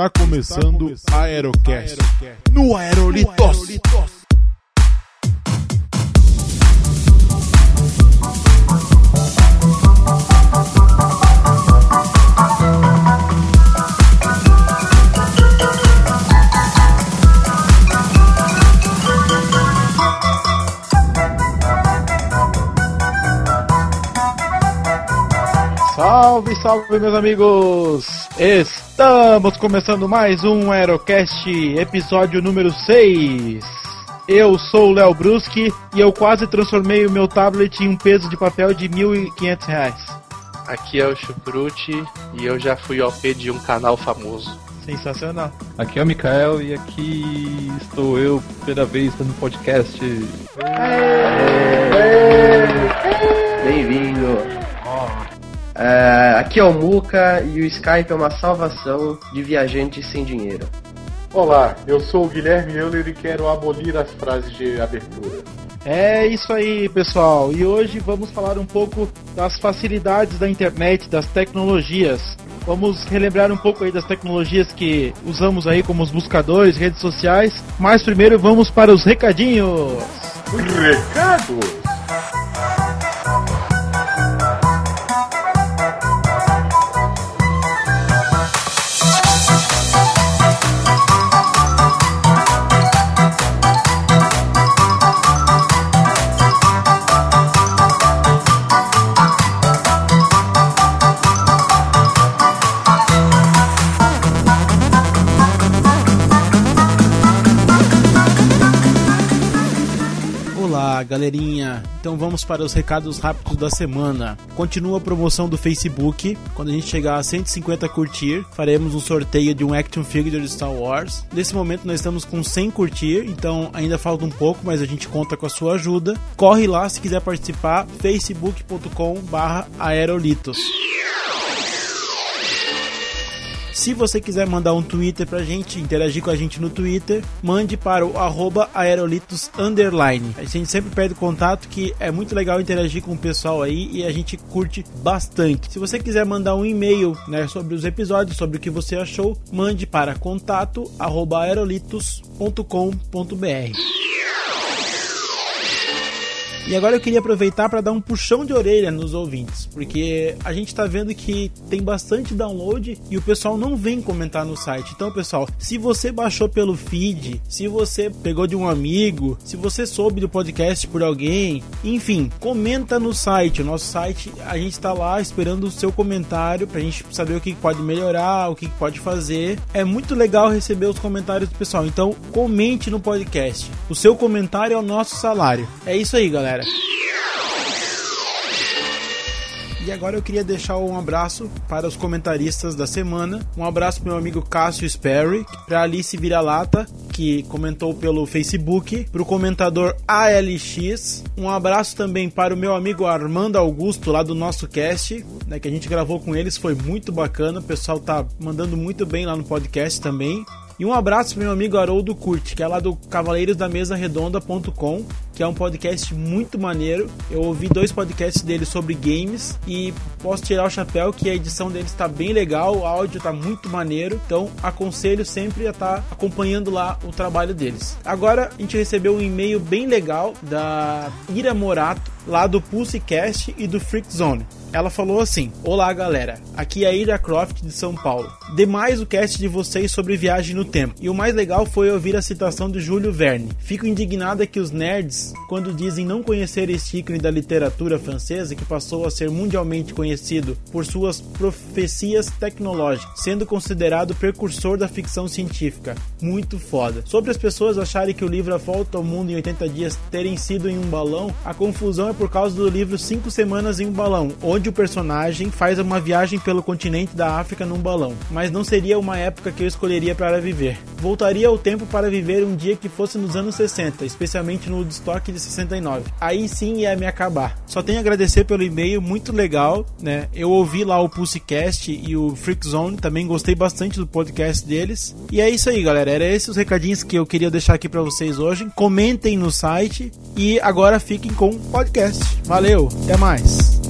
Está começando Aerocast no Aerolitos. Salve, salve, meus amigos! Estamos começando mais um Aerocast, episódio número 6. Eu sou o Léo Bruschi e eu quase transformei o meu tablet em um peso de papel de R$ 1.500. Aqui é o Chucrute e eu já fui OP de um canal famoso. Sensacional. Aqui é o Mikael e aqui estou eu pela vez no podcast. Bem-vindo. É, aqui é o Muka e o Skype é uma salvação de viajantes sem dinheiro. Olá, eu sou o Guilherme Euler e quero abolir as frases de abertura. É isso aí, pessoal. E hoje vamos falar um pouco das facilidades da internet, das tecnologias. Vamos relembrar um pouco aí das tecnologias que usamos aí como os buscadores, redes sociais. Mas primeiro vamos para os recadinhos. Recados! Galerinha. Então vamos para os recados rápidos da semana. Continua a promoção do Facebook. Quando a gente chegar a 150 curtir, faremos um sorteio de um action figure de Star Wars. Nesse momento nós estamos com 100 curtir, então ainda falta um pouco, mas a gente conta com a sua ajuda. Corre lá se quiser participar, facebook.com/aerolitos. Se você quiser mandar um Twitter pra gente, interagir com a gente no Twitter, mande para o arroba aerolitos underline. A gente sempre pede contato que é muito legal interagir com o pessoal aí e a gente curte bastante. Se você quiser mandar um e-mail né, sobre os episódios, sobre o que você achou, mande para contato arroba aerolitos.com.br. E agora eu queria aproveitar para dar um puxão de orelha nos ouvintes, porque a gente está vendo que tem bastante download e o pessoal não vem comentar no site. Então, pessoal, se você baixou pelo feed, se você pegou de um amigo, se você soube do podcast por alguém, enfim, comenta no site. O nosso site, a gente está lá esperando o seu comentário para a gente saber o que pode melhorar, o que pode fazer. É muito legal receber os comentários do pessoal. Então, comente no podcast. O seu comentário é o nosso salário. É isso aí, galera. E agora eu queria deixar um abraço para os comentaristas da semana. Um abraço para meu amigo Cássio Sperry, para Alice Vira-Lata, que comentou pelo Facebook, para o comentador ALX. Um abraço também para o meu amigo Armando Augusto, lá do nosso cast, né, que a gente gravou com eles, foi muito bacana. O pessoal tá mandando muito bem lá no podcast também. E um abraço pro meu amigo Haroldo Curti, que é lá do cavaleirosdamesarredonda.com, que é um podcast muito maneiro. Eu ouvi dois podcasts dele sobre games e posso tirar o chapéu que a edição deles está bem legal, o áudio está muito maneiro. Então aconselho sempre a estar tá acompanhando lá o trabalho deles. Agora a gente recebeu um e-mail bem legal da Ira Morato, lá do Pulsecast e do Freak Zone. Ela falou assim: Olá galera, aqui é a Ira Croft de São Paulo. Demais o cast de vocês sobre viagem no tempo. E o mais legal foi ouvir a citação de Júlio Verne. Fico indignada que os nerds, quando dizem não conhecer este ícone da literatura francesa, que passou a ser mundialmente conhecido por suas profecias tecnológicas, sendo considerado precursor da ficção científica. Muito foda. Sobre as pessoas acharem que o livro A Volta ao Mundo em 80 Dias terem sido em um balão, a confusão é por causa do livro Cinco Semanas em um Balão, onde o personagem faz uma viagem pelo continente da África num balão. Mas não seria uma época que eu escolheria para viver. Voltaria ao tempo para viver um dia que fosse nos anos 60, especialmente no Woodstock de 69. Aí sim ia me acabar. Só tenho a agradecer pelo e-mail, muito legal, né? Eu ouvi lá o Pulsecast e o Freak Zone, também gostei bastante do podcast deles. E é isso aí, galera. Era esses os recadinhos que eu queria deixar aqui para vocês hoje. Comentem no site e agora fiquem com o podcast. Valeu, até mais.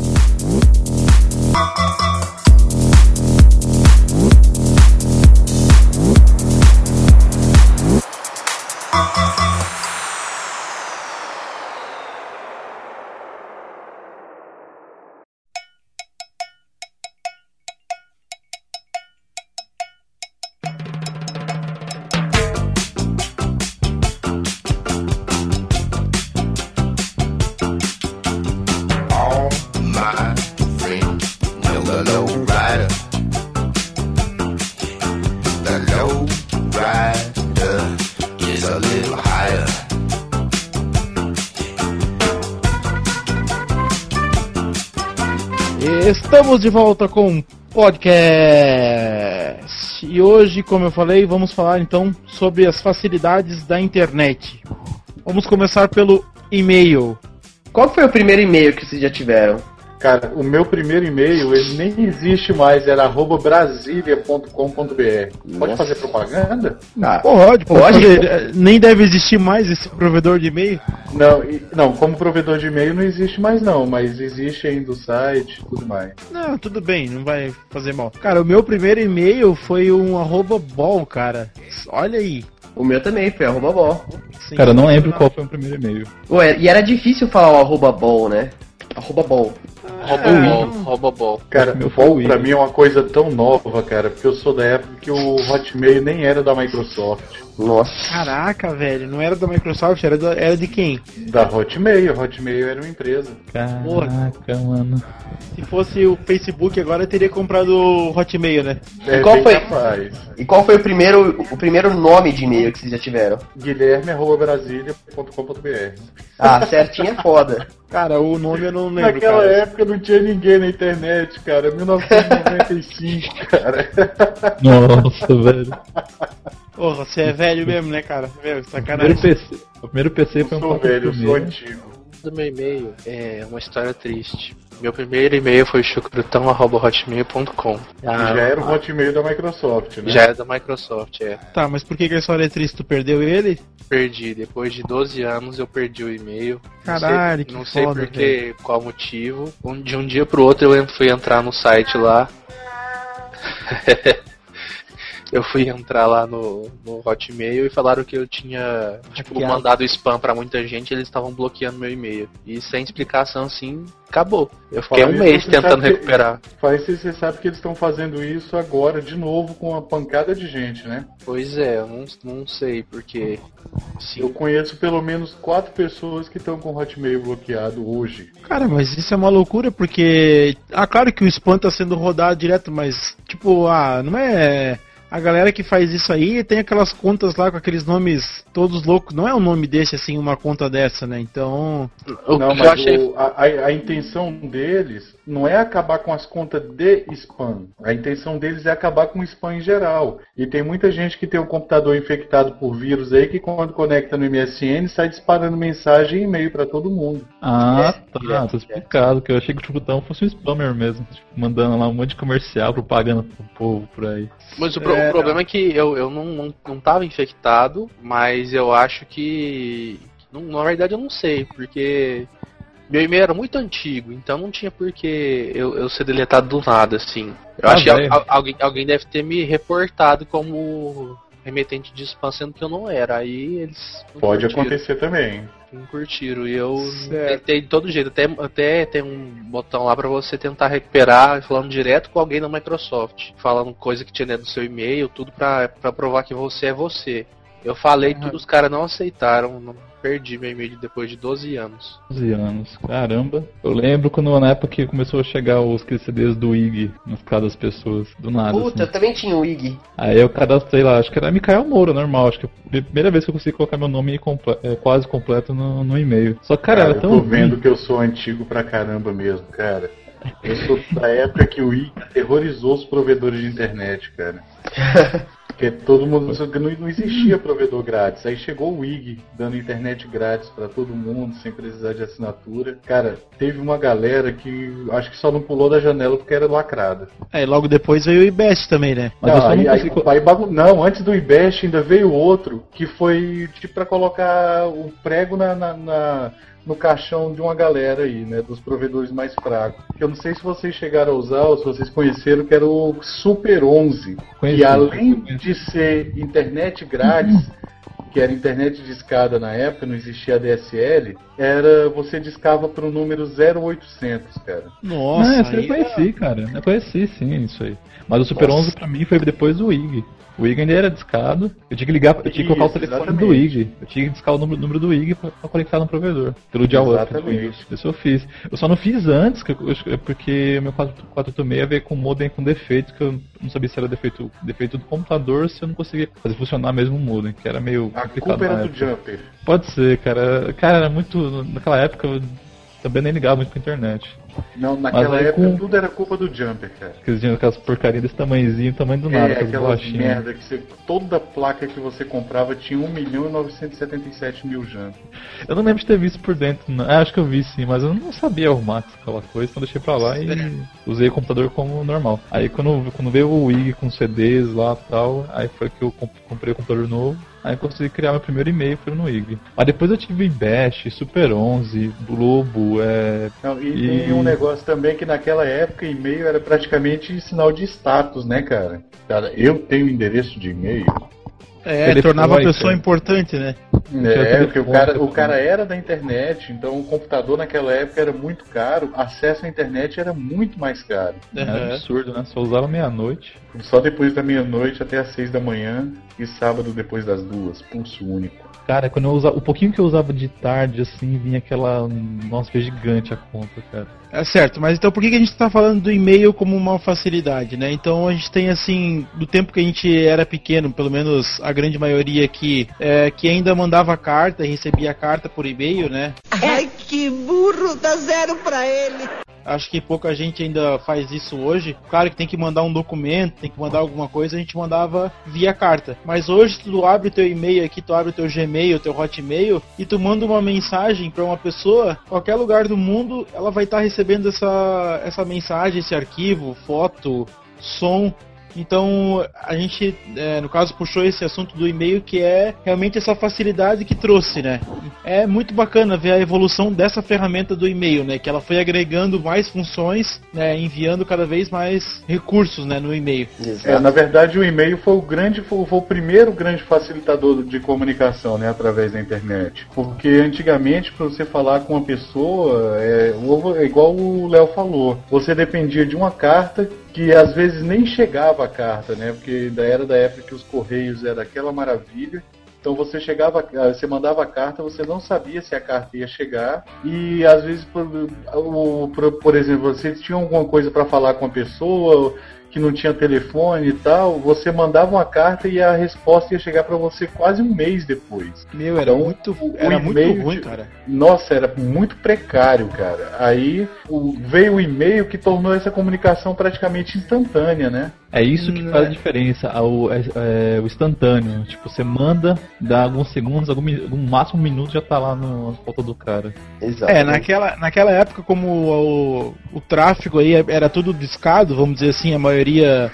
Estamos de volta com um podcast. E hoje, como eu falei, vamos falar então sobre as facilidades da internet. Vamos começar pelo e-mail. Qual foi o primeiro e-mail que vocês já tiveram? Cara, o meu primeiro e-mail, ele nem existe mais, era arroba brasilia.com.br. Pode Nossa. fazer propaganda? Ah, Pode, pode. Nem deve existir mais esse provedor de e-mail. Não, não, como provedor de e-mail não existe mais não, mas existe ainda o site e tudo mais. Não, tudo bem, não vai fazer mal. Cara, o meu primeiro e-mail foi um arroba bol, cara. Olha aí. o meu também foi arroba bol. Sim. Cara, eu não lembro qual foi o primeiro e-mail. Ué, e era difícil falar o arroba bol, né? Arroba bol. Robobol, Robobol. Cara, Meu o pra mim é uma coisa tão nova, cara, porque eu sou da época que o Hotmail nem era da Microsoft. Nossa. Caraca, velho, não era da Microsoft, era, da- era de quem? Da Hotmail, Hotmail era uma empresa. Caraca, mano. Se fosse o Facebook agora, eu teria comprado o Hotmail, né? É qual bem foi? capaz. E qual foi o primeiro, o primeiro nome de e-mail que vocês já tiveram? Guilherme.brasilia.com.br Ah, certinho é foda. Cara, o nome eu não lembro, Naquela cara. época não tinha ninguém na internet, cara. 1995, cara. Nossa, velho. Porra, você é velho mesmo, né, cara? Velho, O sacanagem. primeiro PC, o primeiro PC foi um sou velho, eu sou 486. antigo. Do meu e-mail é uma história triste. Meu primeiro e-mail foi chucrutão.hotmail.com. Que já era o Hotmail da Microsoft, né? Já é da Microsoft, é. Tá, mas por que, que a história é triste? Tu perdeu ele? Perdi. Depois de 12 anos eu perdi o e-mail. Caralho, não que sei, Não sei por que, qual motivo. Um- De um dia pro outro eu fui entrar no site lá. eu fui entrar lá no, no Hotmail e falaram que eu tinha tipo, Hackeado. mandado spam pra muita gente e eles estavam bloqueando meu e-mail. E sem explicação assim, acabou. Eu fiquei Falando um mês tentando recuperar. Faz isso, você sabe que eles estão fazendo isso agora de novo com uma pancada de gente, né? Pois é, eu não, não sei porque. Sim, Eu conheço pelo menos quatro pessoas que estão com o Hotmail bloqueado hoje. Cara, mas isso é uma loucura porque. Ah, claro que o spam tá sendo rodado direto, mas, tipo, ah, não é. A galera que faz isso aí tem aquelas contas lá com aqueles nomes todos loucos. Não é um nome desse, assim, uma conta dessa, né? Então. o não, mas achei. o- a, a- intenção deles não é acabar com as contas de spam. A intenção deles é acabar com o spam em geral. E tem muita gente que tem um computador infectado por vírus aí que quando conecta no MSN sai disparando mensagem e e-mail pra todo mundo. Ah, É, tá, direto, tô explicado. Que eu achei que o Chuputão fosse um spammer mesmo. Tipo, mandando lá um monte de comercial, propaganda pro povo por aí. Mas o, pro- É, o problema é que eu, eu não, não, não tava infectado, mas eu acho que. não- na verdade eu não sei, porque meu e-mail era muito antigo, então não tinha por que eu, eu ser deletado do nada, assim. Eu Ah, acho que al- alguém, alguém deve ter me reportado como remetente de spam, sendo que eu não era. Aí eles. não Pode curtiram, acontecer também. Não curtiram. E eu Certo. tentei de todo jeito. Até, até tem um botão lá pra você tentar recuperar, falando direto com alguém da Microsoft. Falando coisa que tinha dentro do seu e-mail, tudo pra, pra provar que você é você. Eu falei tudo, os caras não aceitaram. Não, perdi meu e-mail depois de 12 anos. 12 anos, caramba. Eu lembro quando na época que começou a chegar os CDs do IG nas casas das pessoas, do nada. Puta, assim. eu também tinha o IG. Aí eu cadastrei lá, acho que era Micael Moura, normal. Acho que foi a primeira vez que eu consegui colocar meu nome comple- é, quase completo no, no e-mail. Só que, cara, Cara, era eu tão. tô ruim. vendo que eu sou antigo pra caramba mesmo, cara. Eu sou da época que o IG terrorizou os provedores de internet, cara. Porque todo mundo. Não, não existia provedor grátis. Aí chegou o IG dando internet grátis pra todo mundo, sem precisar de assinatura. Cara, teve uma galera que acho que só não pulou da janela porque era lacrada. Aí logo depois veio o IBEST também, né? Mas não, aí, aí- consigo. aí não, antes do IBEST ainda veio outro que foi tipo pra colocar o prego na, na- na- no caixão de uma galera aí, né? Dos provedores mais fracos. Eu não sei se vocês chegaram a usar ou se vocês conheceram, que era o Super 11. Conheci, E além de ser internet grátis, que era internet de escada na época, não existia ADSL, era você discava para o número 0800, cara. Nossa, Não, essa eu conheci, cara. Eu conheci sim, isso aí. Mas o Super Nossa. 11 pra mim foi depois do IG. O IG ainda era discado. Eu tinha que ligar, eu tinha que colocar Isso, o telefone exatamente. do IG. Eu tinha que discar o número, número do IG pra, pra conectar no provedor. Pelo dial up. Isso eu fiz. Eu só não fiz antes, que eu- eu- porque o meu 486 veio com modem com defeitos, que eu não sabia se era defeito, defeito do computador, se eu não conseguia fazer funcionar mesmo o modem, que era meio A complicado. culpa era do. Jumper. Pode ser, cara. Cara, era muito. Naquela época eu também nem ligava muito pra internet. Não, naquela aí época com- tudo era culpa do Jumper, cara. Que eles tinham aquelas porcarias desse tamanhozinho, tamanho do nada, é, aquela merda que você, toda placa que você comprava tinha 1 milhão e 977 mil Jumper. Eu não lembro de ter visto por dentro, não. É, acho que eu vi sim, mas eu não sabia arrumar aquela coisa, então deixei pra lá e usei o computador como normal. Aí quando, quando veio o Wig com CDs lá e tal, aí foi que eu comp- comprei o computador novo. Aí eu consegui criar meu primeiro e-mail, foi no IG. Mas depois eu tive Bash, Super 11, Globo, é... Não, e, E- tem um negócio também que naquela época e-mail era praticamente sinal de status, né, cara? Cara, eu tenho endereço de e-mail. É, tornava a pessoa importante, né? É, porque o cara, o cara era da internet, então o computador naquela época era muito caro, acesso à internet era muito mais caro. Era Aham. absurdo, né? Só usava meia-noite. Só depois da meia-noite até às seis da manhã e sábado depois das duas, pulso único. Cara, quando eu usava, o pouquinho que eu usava de tarde, assim, vinha aquela. Nossa, foi gigante a conta, cara. É certo, mas então por que, a gente está falando do e-mail como uma facilidade, né? Então a gente tem assim, do tempo que a gente era pequeno, pelo menos a grande maioria aqui, é, que ainda mandava carta e recebia carta por e-mail, né? Ai, que burro, dá zero pra ele. Acho que pouca gente ainda faz isso hoje. Claro que tem que mandar um documento, tem que mandar alguma coisa, a gente mandava via carta. Mas hoje tu abre teu e-mail aqui, tu abre teu Gmail, teu Hotmail e tu manda uma mensagem para uma pessoa, qualquer lugar do mundo, ela vai estar recebendo essa essa mensagem, esse arquivo, foto, som. Então a gente, é, no caso, puxou esse assunto do e-mail que é realmente essa facilidade que trouxe, né? É muito bacana ver a evolução dessa ferramenta do e-mail, né? Que ela foi agregando mais funções, né? Enviando cada vez mais recursos, né? No e-mail. É, na verdade, o e-mail foi o grande, foi, foi o primeiro grande facilitador de comunicação, né, através da internet. Porque antigamente, para você falar com uma pessoa, é, é igual o Léo falou, você dependia de uma carta que às vezes nem chegava a carta, né? Porque da era da época que os correios era aquela maravilha. Então você chegava, ah, você mandava a carta, você não sabia se a carta ia chegar e às vezes, por, por, por exemplo, você tinha alguma coisa para falar com a pessoa que não tinha telefone e tal, você mandava uma carta e a resposta ia chegar para você quase um mês depois. Meu, era Então, muito, era muito ruim, de- cara. Nossa, era muito precário, cara. Aí o- veio o e-mail que tornou essa comunicação praticamente instantânea, né? É isso que Hum, faz é. a diferença, a- o, é- é o instantâneo. Tipo, você manda, dá alguns segundos, algum, máximo um minuto já tá lá no, na foto do cara. Exato. É, naquela, naquela época, como o, o tráfego aí era tudo discado, vamos dizer assim, a maioria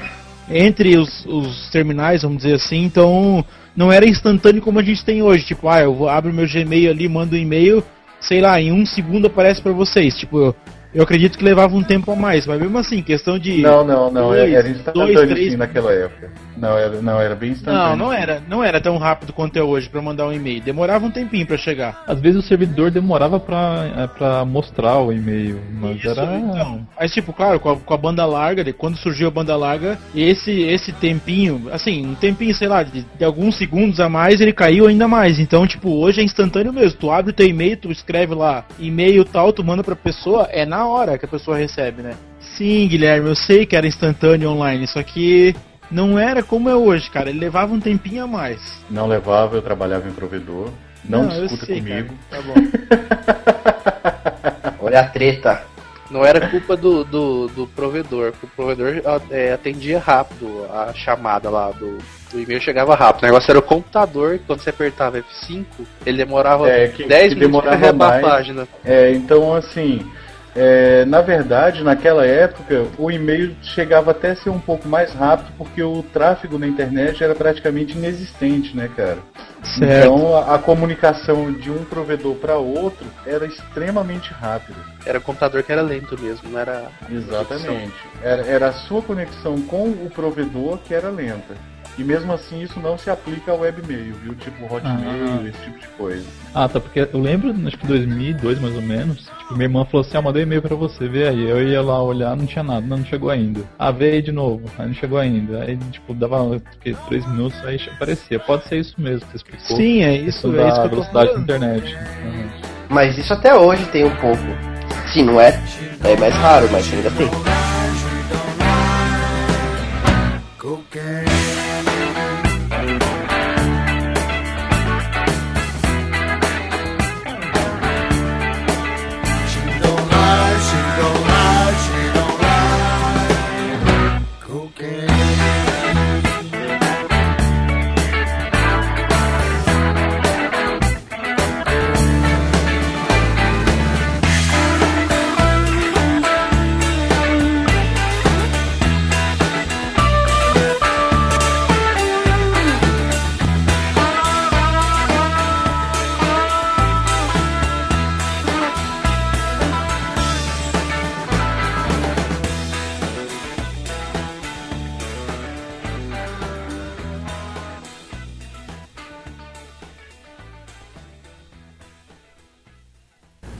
entre os, os terminais, vamos dizer assim, então não era instantâneo como a gente tem hoje. Tipo, ah, eu vou, abro meu Gmail ali, mando um e-mail, sei lá, em um segundo aparece pra vocês. Tipo, eu, acredito que levava um tempo a mais, mas mesmo assim, questão de. Não, não, não. dois, era instantâneo dois, três naquela época. Não, era, não, era bem instantâneo. Não, não era, não era tão rápido quanto é hoje pra mandar um e-mail. Demorava um tempinho pra chegar. Às vezes o servidor demorava pra, é, mostrar o e-mail, mas Isso, era. então. Mas, tipo, claro, com a, com a banda larga, de quando surgiu a banda larga, esse, esse tempinho, assim, um tempinho, sei lá, de, de alguns segundos a mais, ele caiu ainda mais. Então, tipo, hoje é instantâneo mesmo. Tu abre o teu e-mail, tu escreve lá, e-mail tal, tu manda pra pessoa, é na hora que a pessoa recebe, né? Sim, Guilherme, eu sei que era instantâneo online, só que não era como é hoje, cara. Ele levava um tempinho a mais. Não levava, eu trabalhava em provedor. Não, eu discuta sei, comigo. cara. Tá bom. Olha a treta. Não era culpa do, do, do provedor, porque o provedor é, atendia rápido a chamada lá do, do e-mail, chegava rápido. O negócio era o computador, quando você apertava F5, ele demorava É, que- 10 que minutos pra demorava carregar a mais. página. É, então, assim, é, na verdade, naquela época, o e-mail chegava até a ser um pouco mais rápido, porque o tráfego na internet era praticamente inexistente, né, cara? Certo. Então, a, a comunicação de um provedor para outro era extremamente rápida. Era o computador que era lento mesmo, não era. Exatamente. Era, era a sua conexão com o provedor que era lenta. E mesmo assim, isso não se aplica ao webmail, viu? Tipo Hotmail, Ah. esse tipo de coisa. Ah, tá, porque eu lembro, acho que em 2002 mais ou menos, tipo, minha irmã falou assim, ah, mandei e-mail pra você, vê aí. Eu ia lá olhar, não tinha nada, não, não chegou ainda. Ah, veio aí de novo, aí não chegou ainda. Aí, tipo, dava, que, três minutos, aí aparecia. Pode ser isso mesmo que você explicou. Sim, é Isso é isso que eu tô velocidade da internet. Uhum. Mas isso até hoje tem um pouco. Sim, não é, é mais raro, mas ainda tem. She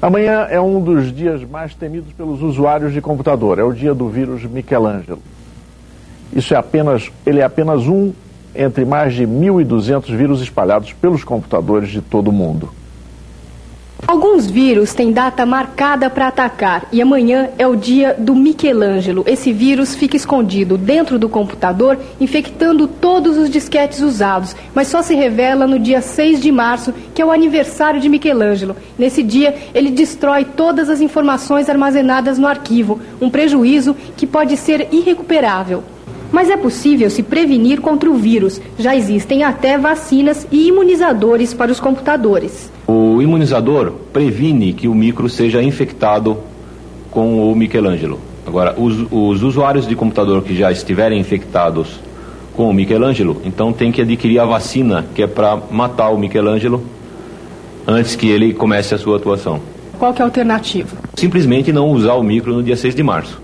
Amanhã é um dos dias mais temidos pelos usuários de computador. É o dia do vírus Michelangelo. Isso é apenas, ele é apenas um entre mais de 1.200 vírus espalhados pelos computadores de todo o mundo. Alguns vírus têm data marcada para atacar e amanhã é o dia do Michelangelo. Esse vírus fica escondido dentro do computador, infectando todos os disquetes usados, mas só se revela no dia 6 de março, que é o aniversário de Michelangelo. Nesse dia, ele destrói todas as informações armazenadas no arquivo, um prejuízo que pode ser irrecuperável. Mas é possível se prevenir contra o vírus. Já existem até vacinas e imunizadores para os computadores. O imunizador previne que o micro seja infectado com o Michelangelo. Agora, os, os usuários de computador que já estiverem infectados com o Michelangelo, então tem que adquirir a vacina que é para matar o Michelangelo antes que ele comece a sua atuação. Qual que é a alternativa? Simplesmente não usar o micro no dia 6 de março.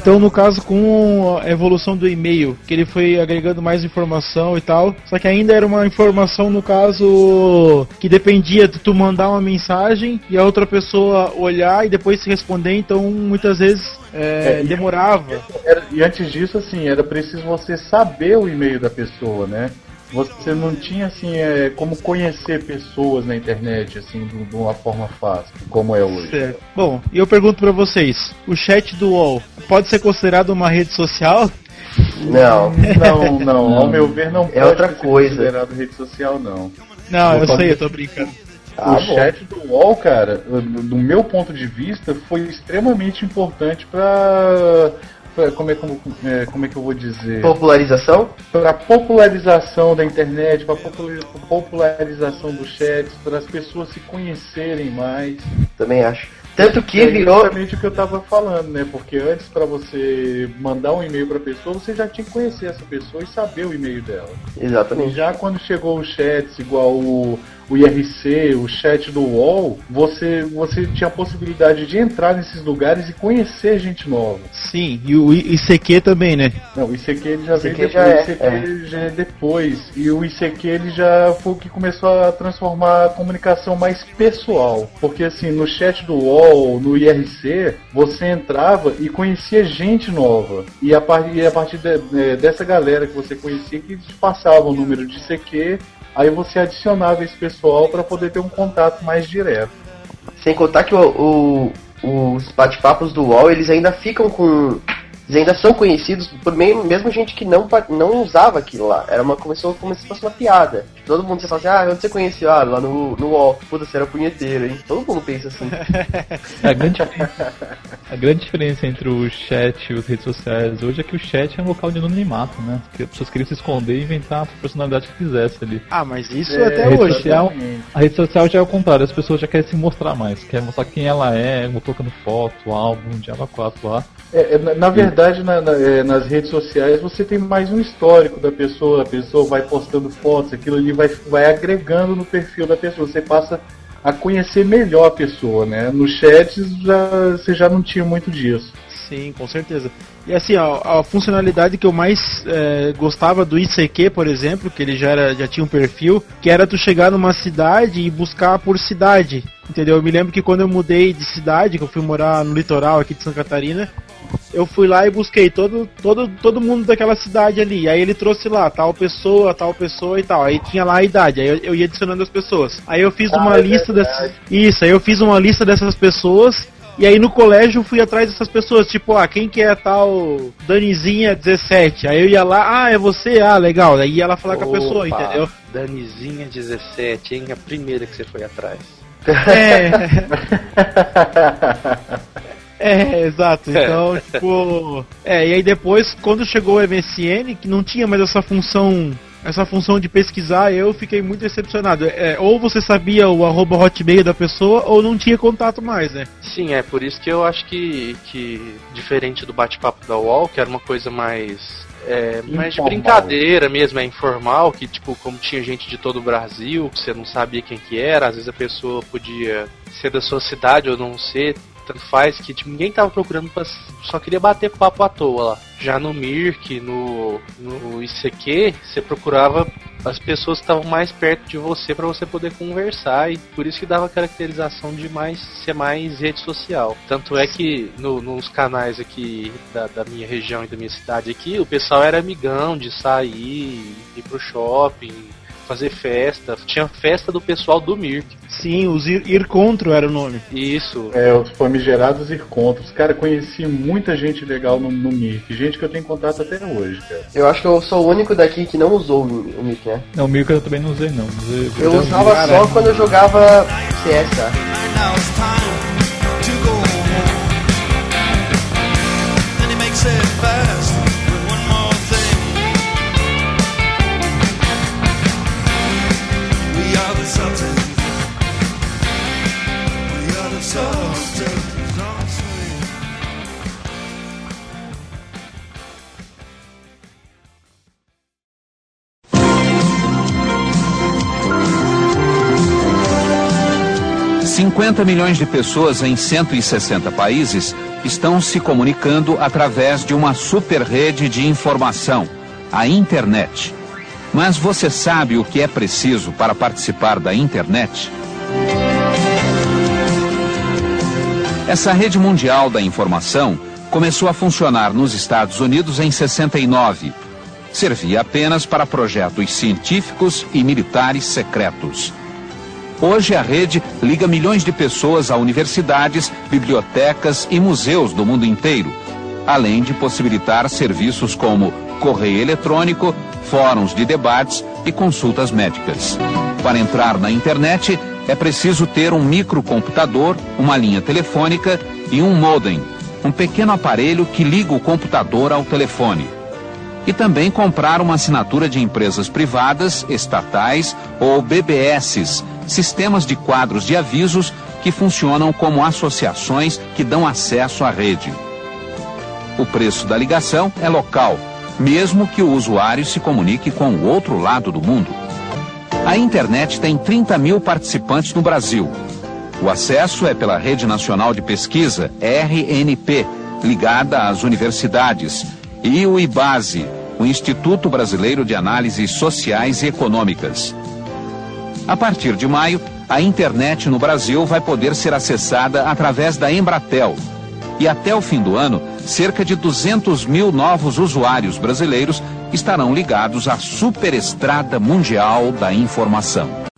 Então, no caso, com a evolução do e-mail, que ele foi agregando mais informação e tal, só que ainda era uma informação, no caso, que dependia de tu mandar uma mensagem e a outra pessoa olhar e depois se responder, então muitas vezes é, É, e- demorava. Era- e antes disso, assim, era preciso você saber o e-mail da pessoa, né? Você não tinha, assim, é, como conhecer pessoas na internet, assim, de, de uma forma fácil, como é hoje. Certo. Bom, e eu pergunto pra vocês, o chat do UOL pode ser considerado uma rede social? Não. Não, não, ao meu ver não É pode outra ser coisa. considerado rede social, não. Não, eu sei, eu tô brincando. Ah, o bom. chat do UOL, cara, do do meu ponto de vista, foi extremamente importante pra. Como, é, como, é, como é que eu vou dizer? Popularização? Para popularização da internet, para popularização dos chats, para as pessoas se conhecerem mais. Também acho. Tanto que é virou. justamente o que eu tava falando, né? Porque antes, para você mandar um e-mail para a pessoa, você já tinha que conhecer essa pessoa e saber o e-mail dela. E Exatamente. já quando chegou os chats igual o, o IRC, o chat do UOL, você, você tinha a possibilidade de entrar nesses lugares e conhecer gente nova. Sim, e o ICQ também, né? Não, o ICQ ele já ICQ veio já depois, é, o ICQ já é depois. E o ICQ ele já foi o que começou a transformar a comunicação mais pessoal. Porque assim, no chat do UOL, no IRC, você entrava e conhecia gente nova. E a, par- e a partir de- eh, dessa galera que você conhecia que te passava o número de ICQ, aí você adicionava esse pessoal para poder ter um contato mais direto. Sem contar que o- o- os bate-papos do UOL, eles ainda ficam com. Eles ainda são conhecidos por meio, mesmo gente que não, não usava aquilo lá. Era uma, começou como se fosse uma piada. Todo mundo fala assim, ah, onde você conheceu? Ah, lá no, no UOL. Puta, você era punheteiro, hein? Todo mundo pensa assim. A grande, a grande diferença entre o chat e as redes sociais hoje é que o chat é um local de anonimato, né? Porque as pessoas queriam se esconder e inventar a personalidade que quisesse ali. Ah, mas isso É, até rede hoje. social, a rede social já é o contrário, as pessoas já querem se mostrar mais, querem mostrar quem ela é, colocando foto, álbum, Diaba 4 lá. É, é, na, verdade, na- na- é, nas redes sociais você tem mais um histórico da pessoa, a pessoa vai postando fotos, aquilo ali vai, vai agregando no perfil da pessoa, você passa a conhecer melhor a pessoa, né? No chat já, você já não tinha muito disso. Sim, com certeza. E assim, a, a funcionalidade que eu mais eh, gostava do ICQ, por exemplo, que ele já, era, já tinha um perfil, que era tu chegar numa cidade e buscar por cidade. Entendeu? Eu me lembro que quando eu mudei de cidade, que eu fui morar no litoral aqui de Santa Catarina, eu fui lá e busquei todo, todo, todo mundo daquela cidade ali. Aí ele trouxe lá, tal pessoa, tal pessoa e tal. Aí tinha lá a idade. Aí eu, eu ia adicionando as pessoas. Aí eu fiz uma é lista dessas. Isso, aí eu fiz uma lista dessas pessoas. E aí no colégio eu fui atrás dessas pessoas, tipo, ah, quem que é tal Danizinha 17? Aí eu ia lá, ah, é você? Ah, legal. Aí ia lá falar com a pessoa, Opa, entendeu? Danizinha 17, hein? A primeira que você foi atrás. É. É, exato. Então, tipo. É, e aí depois, quando chegou o MSN, que não tinha mais essa função. Essa função de pesquisar, eu fiquei muito decepcionado. É, ou você sabia o arroba hotmail da pessoa, ou não tinha contato mais, né? Sim, é por isso que eu acho que, que diferente do bate-papo da UOL, que era uma coisa mais É, mas de brincadeira mesmo, é informal, que tipo, como tinha gente de todo o Brasil, que você não sabia quem que era, às vezes a pessoa podia ser da sua cidade ou não ser, tanto faz que tipo, ninguém tava procurando pra, só queria bater papo à toa lá. Já no Mirk, no, no ICQ, você procurava as pessoas que estavam mais perto de você para você poder conversar e por isso que dava a caracterização de mais ser mais rede social. Tanto é que no- nos canais aqui da, da minha região e da minha cidade aqui, o pessoal era amigão de sair, ir pro shopping, fazer festa. Tinha festa do pessoal do Mirk. Sim, os Ir, Ir Contro era o nome. Isso. É, os famigerados encontros. Cara, conheci muita gente legal no, no Mirk. Gente que eu tenho contato até hoje, cara. Eu acho que eu sou o único daqui que não usou o o Mic, né? Não, o Mirko eu também não usei não. Usei, Eu vi. usava só quando eu jogava CS, tá? 50 milhões de pessoas em 160 países estão se comunicando através de uma super rede de informação, a internet. Mas você sabe o que é preciso para participar da internet? Essa rede mundial da informação começou a funcionar nos Estados Unidos em 69. Servia apenas para projetos científicos e militares secretos. Hoje a rede liga milhões de pessoas a universidades, bibliotecas e museus do mundo inteiro, além de possibilitar serviços como correio eletrônico, fóruns de debates e consultas médicas. Para entrar na internet, é preciso ter um microcomputador, uma linha telefônica e um modem, um pequeno aparelho que liga o computador ao telefone e também comprar uma assinatura de empresas privadas, estatais ou BBSs, sistemas de quadros de avisos que funcionam como associações que dão acesso à rede. O preço da ligação é local, mesmo que o usuário se comunique com o outro lado do mundo. A internet tem 30 mil participantes no Brasil. O acesso é pela Rede Nacional de Pesquisa, RNP, ligada às universidades, e o IBASE, o Instituto Brasileiro de Análises Sociais e Econômicas. A partir de maio, a internet no Brasil vai poder ser acessada através da Embratel. E até o fim do ano, cerca de 200 mil novos usuários brasileiros estarão ligados à superestrada mundial da informação.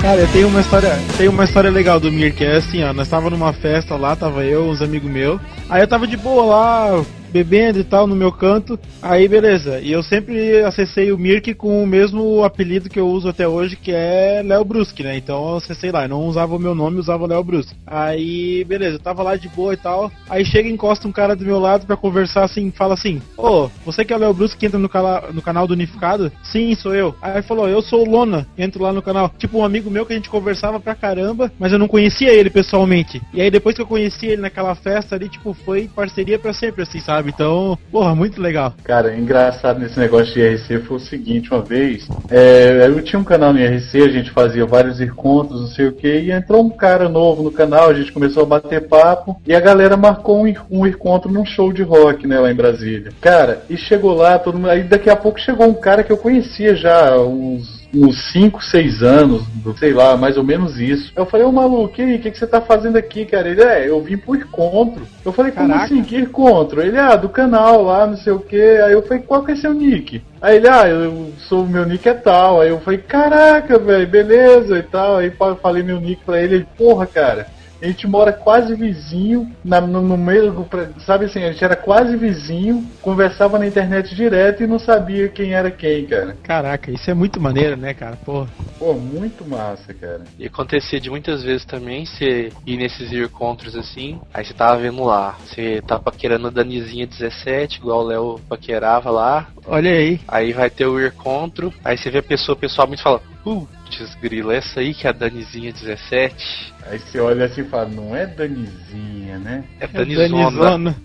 Cara, eu tenho uma história, tenho uma história legal do Mir, que é assim, ó, nós tava numa festa lá, tava eu, uns amigos meus. Aí eu tava de boa lá, bebendo e tal, no meu canto. Aí beleza. E eu sempre acessei o Mirk com o mesmo apelido que eu uso até hoje, que é Léo Brusque, né? Então eu acessei lá, eu não usava o meu nome, usava Léo Brusque. Aí, beleza, eu tava lá de boa e tal. Aí chega e encosta um cara do meu lado pra conversar assim, fala assim: Ô, você que é o Léo Brusque que entra no, cala- no canal do Unificado? Sim, sou eu. Aí falou: Eu sou o Lona, entro lá no canal. Tipo, um amigo meu que a gente conversava pra caramba, mas eu não conhecia ele pessoalmente. E aí depois que eu conheci ele naquela festa ali, tipo, foi parceria pra sempre, assim, sabe? Então, porra, muito legal. Cara, engraçado nesse negócio de IRC foi o seguinte, uma vez, é, eu tinha um canal no IRC, a gente fazia vários encontros, não sei o que, e entrou um cara novo no canal, a gente começou a bater papo, e a galera marcou um, um encontro num show de rock, né, lá em Brasília. Cara, e chegou lá, todo mundo, aí daqui a pouco chegou um cara que eu conhecia já, uns uns 5, 6 anos, sei lá, mais ou menos isso. Eu falei, ô maluco, e aí, o que, que você tá fazendo aqui, cara? Ele, é, eu vim pro encontro. Eu falei, como Caraca. assim, que encontro? Ele, ah, do canal lá, não sei o que. Aí eu falei, qual que é seu nick? Aí ele, ah, eu sou, meu nick é tal. Aí eu falei, caraca, velho, beleza e tal. Aí falei meu nick pra ele, ele, porra, cara. A gente mora quase vizinho, na- no, no meio, do sabe assim, a gente era quase vizinho, conversava na internet direto e não sabia quem era quem, cara. Caraca, isso é muito maneiro, né, cara? Porra. Pô, muito massa, cara. E acontecia de muitas vezes também você ir nesses encontros assim, aí você tava vendo lá, você tá paquerando a Danizinha 17, igual o Léo paquerava lá, Olha aí. aí vai ter o encontro, aí você vê a pessoa pessoalmente e fala, putz, grilo, essa aí que é a Danizinha 17. Aí você olha assim e fala, não é Danizinha, né? É Danizona.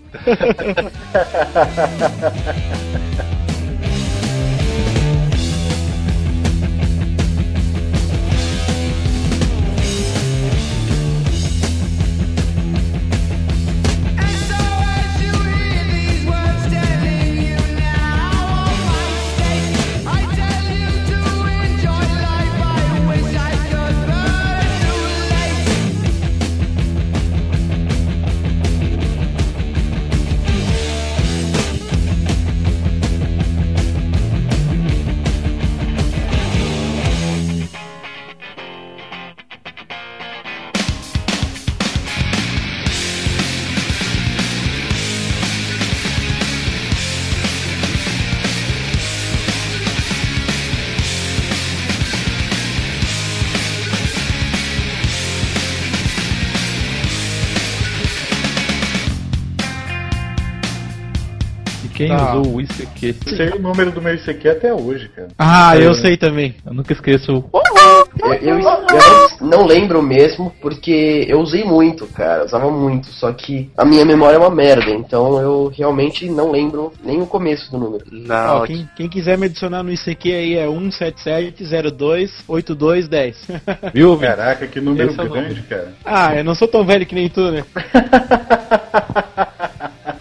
E quem Tá. usou o ICQ? Eu sei o número do meu ICQ até hoje, cara. Ah, É. eu sei também. Eu nunca esqueço. Eu, eu- eu não, não lembro mesmo, porque eu usei muito, cara. eu Usava muito. Só que a minha memória é uma merda. Então eu realmente não lembro nem o começo do número. Não, Ó, quem, quem quiser me adicionar no ICQ aí é 177028210. Viu? Caraca, que número Esse é grande, cara. ah, eu não sou tão velho que nem tu, né?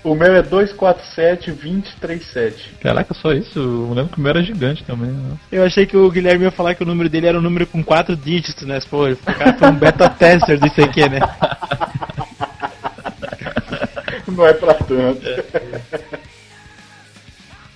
O meu é 247-2037. Caraca, só isso? Eu lembro que o meu era gigante também. Né? Eu achei que o Guilherme ia falar que o número dele era um número com quatro dígitos, né? Pô, o cara foi um beta tester do ICQ, né? Não é pra tanto.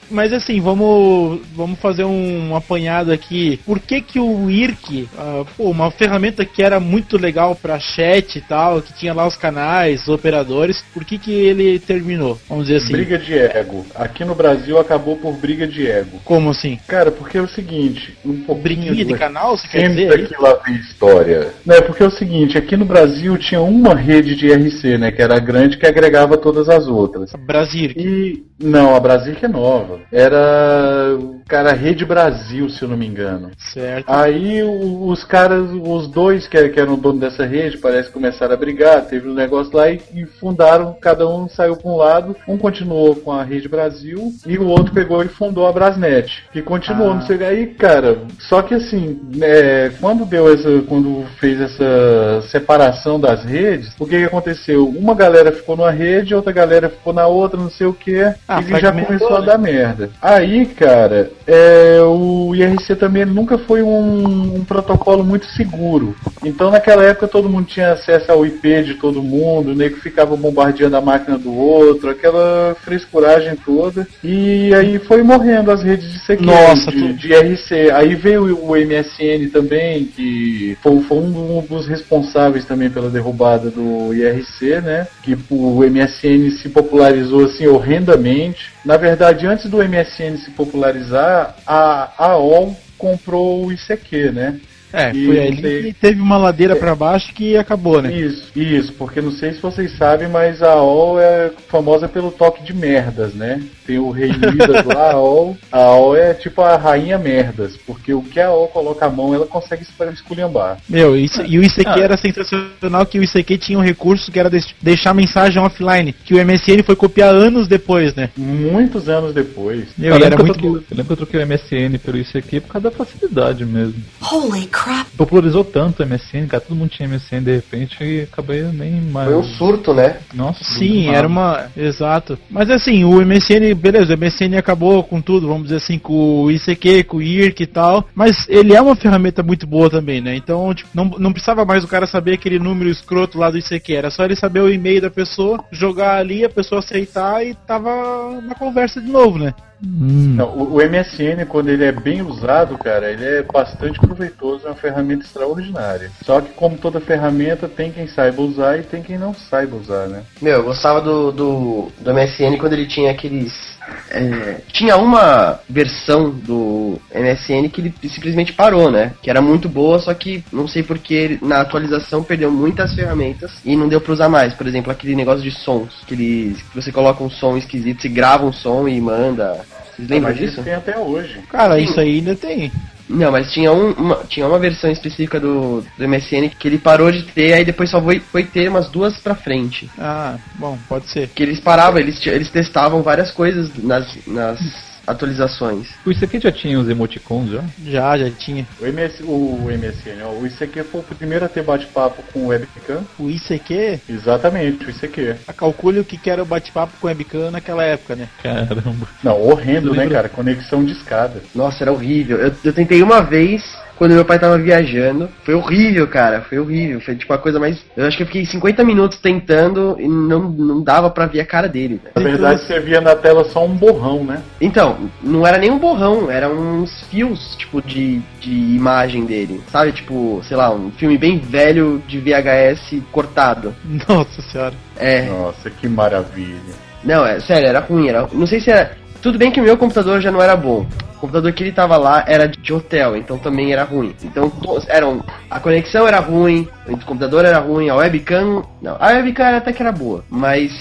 Mas assim, vamos, vamos fazer um apanhado aqui. Por que que o IRC, ah, pô, uma ferramenta que era muito legal pra chat e tal, que tinha lá os canais, os operadores, por que que ele terminou? Vamos dizer assim. Briga de ego. Aqui no Brasil acabou por briga de ego. Como assim? Cara, porque é o seguinte, um pouquinho Briguinha de canal, você quer dizer? aí? que lá vem história. Né, porque é o seguinte, aqui no Brasil tinha uma rede de IRC, né, que era grande, que agregava todas as outras. Brasil. E não, a Brasil que é nova. Era, cara, Rede Brasil, se eu não me engano. Certo. Aí os caras, os dois que, que eram dono dessa rede, parece que começaram a brigar, teve um negócio lá e, e fundaram, cada um saiu para um lado, um continuou com a Rede Brasil e o outro pegou e fundou a Brasnet, que continuou, Ah. não sei aí, cara. Só que assim, é, quando deu essa, quando fez essa separação das redes, o que, que aconteceu? Uma galera ficou numa rede, outra galera ficou na outra, não sei o que, Ah, e já começou a né? dar merda. Aí, cara, é, o IRC também nunca foi um, um protocolo muito seguro. Então, naquela época, todo mundo tinha acesso ao IP de todo mundo, o nego ficava bombardeando a máquina do outro, aquela frescuragem toda. E aí foi morrendo as redes de CQ, Nossa, de, de IRC. Aí veio o MSN também, que foi, foi um dos responsáveis também pela derrubada do IRC, né? Que o MSN se popularizou assim horrendamente. Na verdade, antes do MSN se popularizar, a AOL comprou o ICQ, né? É, E foi ali que teve uma ladeira pra baixo que acabou, né? Isso, isso, porque não sei se vocês sabem, mas a AOL é famosa pelo toque de merdas, né? Tem o rei Midas lá, a AOL. A AOL é tipo a rainha merdas, porque o que a AOL coloca a mão, ela consegue esculhambar. Meu, isso, e o ICQ Ah. era sensacional que o ICQ tinha um recurso que era deix- deixar mensagem offline, que o MSN foi copiar anos depois, né? Muitos anos depois. Meu, eu, era lembro que eu muito troquei, eu lembro que eu troquei o MSN pelo ICQ por causa da facilidade mesmo. Holy crap. Popularizou tanto o MSN, cara, todo mundo tinha MSN de repente e acabei nem mais. Foi um surto, né? Nossa, Sim, era uma. Exato. Mas assim, o MSN, beleza, o MSN acabou com tudo, vamos dizer assim, com o ICQ, com o IRC e tal. Mas ele é uma ferramenta muito boa também, né? Então, tipo, não, não precisava mais o cara saber aquele número escroto lá do ICQ. Era só ele saber o e-mail da pessoa, jogar ali, a pessoa aceitar e tava na conversa de novo, né? Hum. Não, o, o MSN, quando ele é bem usado, cara, ele é bastante proveitoso, é uma ferramenta extraordinária. Só que, como toda ferramenta, tem quem saiba usar e tem quem não saiba usar, né? Meu, eu gostava do, do, do MSN quando ele tinha aqueles é, tinha uma versão do MSN que ele simplesmente parou, né? Que era muito boa, só que não sei porque na atualização perdeu muitas ferramentas e não deu pra usar mais. Por exemplo, aquele negócio de sons, que, ele, que você coloca um som esquisito, você grava um som e manda. Vocês lembram Mas disso? isso tem até hoje. Cara, Sim. isso aí ainda tem. Não, mas tinha, um, uma, tinha uma versão específica do, do MSN que ele parou de ter, aí depois só foi, foi ter umas duas pra frente. Ah, bom, pode ser. Que eles paravam, eles, eles testavam várias coisas nas, nas atualizações. O ICQ já tinha os emoticons já? Já, já tinha. O, MS, o MSN, ó, o ICQ foi o primeiro a ter bate-papo com webcam. O ICQ, Exatamente, o ICQ. a calcule o que que era o bate-papo com webcam naquela época, né? Caramba. Não, horrendo, né, cara? Conexão de escada. Nossa, era horrível. Eu, eu tentei uma vez quando meu pai tava viajando. Foi horrível, cara. Foi horrível. Foi tipo a coisa mais. Eu acho que eu fiquei 50 minutos tentando e não, não dava pra ver a cara dele. velho. Na verdade, você via na tela só um borrão, né? Então, não era nem um borrão, eram uns fios, tipo, de, de imagem dele. Sabe? Tipo, sei lá, um filme bem velho de VHS cortado. Nossa senhora. É. Nossa, que maravilha. Não, é sério, era ruim. Era, não sei se era. Tudo bem que o meu computador já não era bom. O computador que ele tava lá era de hotel, então também era ruim. Então eram. A conexão era ruim, o computador era ruim, a webcam. Não, a webcam até que era boa, mas.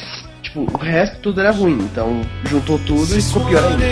Tipo, o resto tudo era ruim. Então juntou tudo e ficou pior ainda.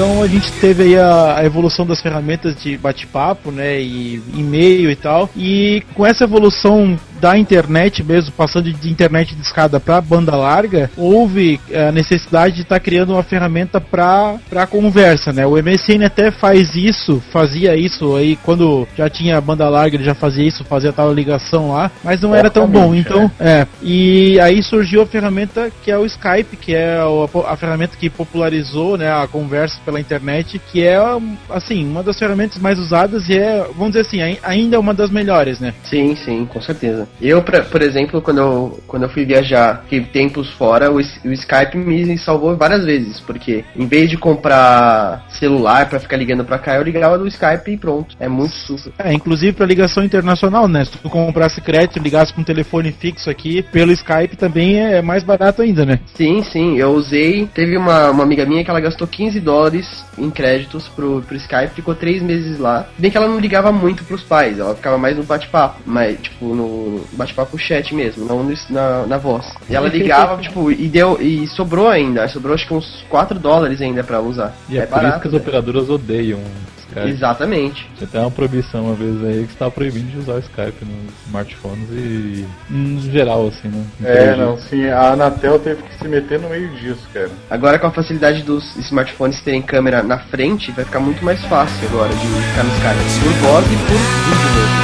Então a gente teve aí a, a evolução das ferramentas de bate-papo, né, e e-mail e tal. E com essa evolução da internet mesmo, passando de internet de escada para banda larga, houve eh, a necessidade de estar criando uma ferramenta para conversa, né? O MSN até faz isso, fazia isso aí quando já tinha banda larga, ele já fazia isso, fazia tal ligação lá, mas não era tão bom. Então, é. E aí surgiu a ferramenta que é o Skype, que é o- a, ferramenta que popularizou, né, a conversa pela internet, que é assim, uma das ferramentas mais usadas e é, vamos dizer assim, ai- ainda uma das melhores, né? Sim, sim, com certeza. Eu, pra- por exemplo, quando eu, quando eu fui viajar, fiquei tempos fora, o, o Skype me salvou várias vezes, porque em vez de comprar celular pra ficar ligando pra cá, eu ligava do Skype e pronto. É muito super. É, inclusive para ligação internacional, né? Se tu comprasse crédito, ligasse com um telefone fixo aqui, pelo Skype também é mais barato ainda, né? Sim, sim, eu usei. Teve uma, uma amiga minha que ela gastou 15 dólares em créditos pro, pro Skype, ficou três meses lá. Bem que ela não ligava muito pros pais, ela ficava mais no bate-papo, mas tipo no bate-papo chat mesmo, não no- na, na voz. E ela ligava, tipo, e deu. E sobrou ainda, sobrou acho que uns 4 dólares ainda pra usar. E é, por isso que as operadoras odeiam Skype. Exatamente. Tinha até uma proibição uma vez aí que estava proibindo de usar o Skype nos smartphones e no geral, assim, né? É, não, sim, a Anatel teve que se meter no meio disso, cara. Agora com a facilidade dos smartphones terem câmera na frente, vai ficar muito mais fácil agora de ficar no Skype. Por voz e por vídeo mesmo.